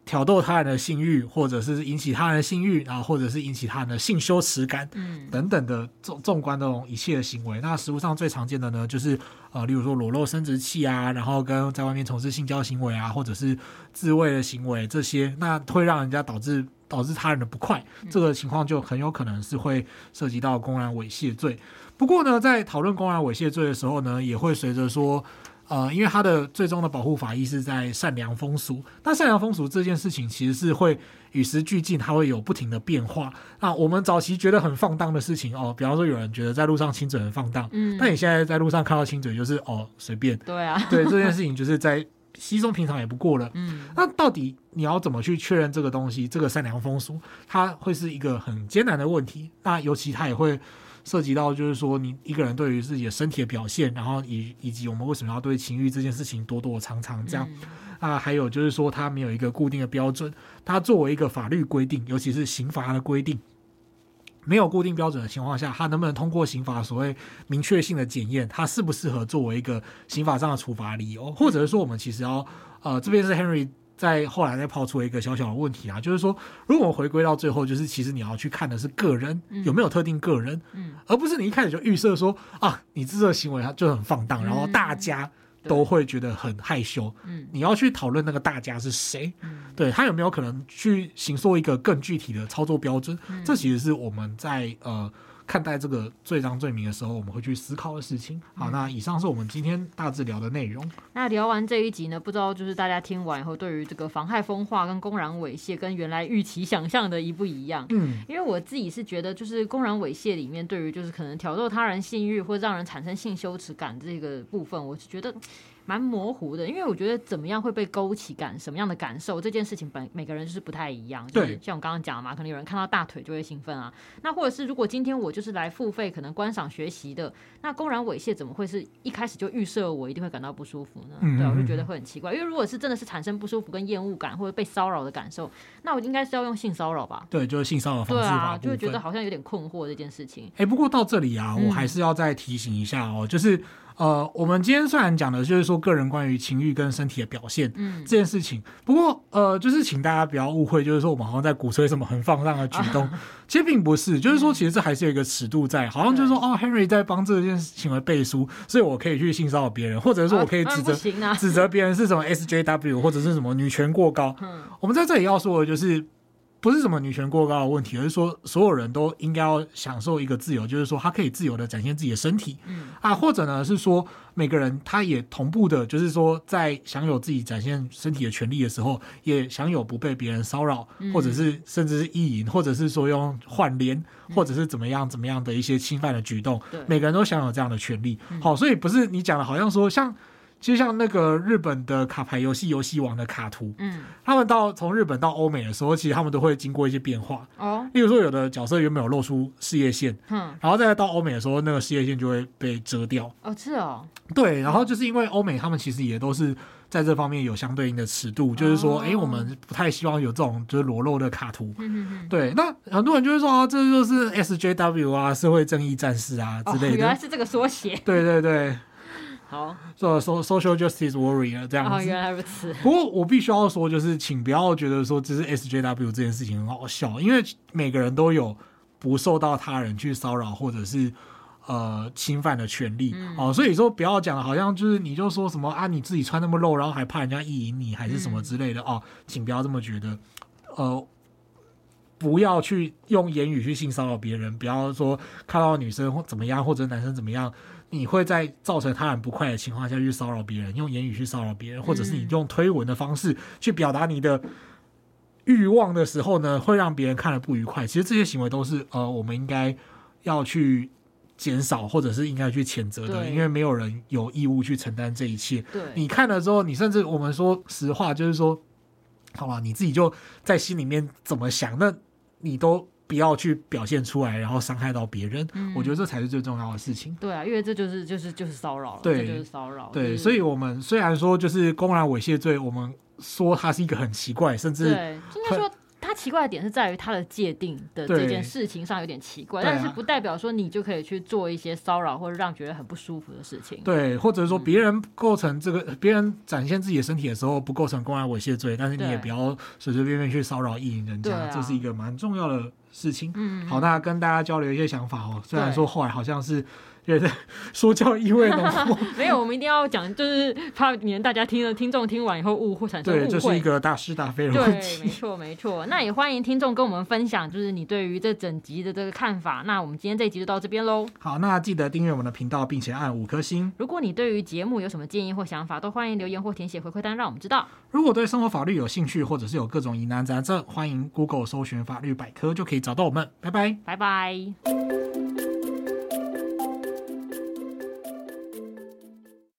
挑逗他人的性欲，或者是引起他人的性欲，然后或者是引起他人的性羞耻感等等的纵纵观这种一切的行为。那实物上最常见的呢，就是呃，例如说裸露生殖器啊，然后跟在外面从事性交行为啊，或者是自慰的行为这些，那会让人家导致。导致他人的不快，这个情况就很有可能是会涉及到公然猥亵罪。不过呢，在讨论公然猥亵罪的时候呢，也会随着说，呃，因为它的最终的保护法益是在善良风俗。那善良风俗这件事情其实是会与时俱进，它会有不停的变化。那我们早期觉得很放荡的事情哦，比方说有人觉得在路上亲嘴很放荡，嗯，但你现在在路上看到亲嘴就是哦随便，对啊，对这件事情就是在。稀松平常也不过了。[laughs] 嗯，那到底你要怎么去确认这个东西？这个善良风俗，它会是一个很艰难的问题。那尤其它也会涉及到，就是说你一个人对于自己的身体的表现，然后以以及我们为什么要对情欲这件事情躲躲藏藏这样。啊，还有就是说，它没有一个固定的标准。它作为一个法律规定，尤其是刑罚的规定。没有固定标准的情况下，他能不能通过刑法所谓明确性的检验，它适不适合作为一个刑法上的处罚理由？或者是说，我们其实要呃，这边是 Henry 在后来再抛出了一个小小的问题啊，就是说，如果我们回归到最后，就是其实你要去看的是个人有没有特定个人，嗯，而不是你一开始就预设说啊，你这个行为它就很放荡，然后大家。都会觉得很害羞。嗯，你要去讨论那个大家是谁？嗯，对，他有没有可能去形塑一个更具体的操作标准？嗯，这其实是我们在呃。看待这个罪章罪名的时候，我们会去思考的事情。好，那以上是我们今天大致聊的内容。那聊完这一集呢，不知道就是大家听完以后，对于这个妨害风化跟公然猥亵，跟原来预期想象的一不一样？嗯，因为我自己是觉得，就是公然猥亵里面，对于就是可能挑逗他人性欲或让人产生性羞耻感这个部分，我是觉得蛮模糊的。因为我觉得怎么样会被勾起感，什么样的感受，这件事情本每个人就是不太一样。对，像我刚刚讲的嘛，可能有人看到大腿就会兴奋啊。那或者是如果今天我就就是来付费，可能观赏学习的，那公然猥亵怎么会是一开始就预设我一定会感到不舒服呢？嗯嗯对，我就觉得会很奇怪。因为如果是真的是产生不舒服跟厌恶感或者被骚扰的感受，那我应该是要用性骚扰吧？对，就是性骚扰方式。对啊，就会觉得好像有点困惑这件事情。哎、欸，不过到这里啊，我还是要再提醒一下哦，嗯、就是。呃，我们今天虽然讲的就是说个人关于情欲跟身体的表现，嗯，这件事情，不过呃，就是请大家不要误会，就是说我们好像在鼓吹什么很放荡的举动，啊、其实并不是，就是说其实这还是有一个尺度在，好像就是说哦，Henry 在帮这件事情而背书，所以我可以去性骚扰别人，或者是说我可以指责、啊啊、指责别人是什么 SJW 或者是什么女权过高。嗯，我们在这里要说的就是。不是什么女权过高的问题，而是说所有人都应该要享受一个自由，就是说他可以自由的展现自己的身体，嗯。啊，或者呢是说每个人他也同步的，就是说在享有自己展现身体的权利的时候，也享有不被别人骚扰，或者是甚至是意淫，或者是说用换脸，或者是怎么样怎么样的一些侵犯的举动，每个人都享有这样的权利。好，所以不是你讲的好像说像。其实像那个日本的卡牌游戏游戏王的卡图，嗯，他们到从日本到欧美的时候，其实他们都会经过一些变化哦。例如说，有的角色原本有露出事业线，嗯，然后再到欧美的时候，那个事业线就会被遮掉。哦，是哦，对。然后就是因为欧美他们其实也都是在这方面有相对应的尺度，就是说，哎，我们不太希望有这种就是裸露的卡图。嗯嗯。对，那很多人就会说啊，这就是 SJW 啊，社会正义战士啊之类的。原来是这个缩写。对对对。好，做 social justice warrior 这样子。哦，原来如此。不过我必须要说，就是请不要觉得说只是 SJW 这件事情很好笑，因为每个人都有不受到他人去骚扰或者是呃侵犯的权利、嗯、哦。所以说不要讲好像就是你就说什么啊，你自己穿那么露，然后还怕人家意淫你，还是什么之类的、嗯、哦，请不要这么觉得。呃，不要去用言语去性骚扰别人，不要说看到女生或怎么样，或者男生怎么样。你会在造成他人不快的情况下去骚扰别人，用言语去骚扰别人，或者是你用推文的方式去表达你的欲望的时候呢，会让别人看了不愉快。其实这些行为都是呃，我们应该要去减少，或者是应该去谴责的，因为没有人有义务去承担这一切。对，你看了之后，你甚至我们说实话，就是说，好吧，你自己就在心里面怎么想，那你都。不要去表现出来，然后伤害到别人。嗯，我觉得这才是最重要的事情。对啊，因为这就是就是就是骚扰了，对，就是骚扰。对，所以我们虽然说就是公然猥亵罪，我们说它是一个很奇怪，甚至对，应该说。它奇怪的点是在于它的界定的这件事情上有点奇怪，但是不代表说你就可以去做一些骚扰或者让觉得很不舒服的事情。对，或者说别人构成这个，别、嗯、人展现自己的身体的时候不构成公然猥亵罪，但是你也不要随随便便去骚扰意淫人家，啊，这是一个蛮重要的事情。嗯，好，那跟大家交流一些想法哦。虽然说后来好像是。对对，说教意味浓。[laughs] 没有，我们一定要讲，就是怕你们大家听了听众听完以后误会产生误会。对，这是一个大是大非的问题。对，没错没错。那也欢迎听众跟我们分享，就是你对于这整集的这个看法。那我们今天这一集就到这边喽。好，那记得订阅我们的频道，并且按五颗星。如果你对于节目有什么建议或想法，都欢迎留言或填写回馈单，让我们知道。如果对生活法律有兴趣，或者是有各种疑难杂症，欢迎 Google 搜寻法律百科，就可以找到我们。拜拜，拜拜。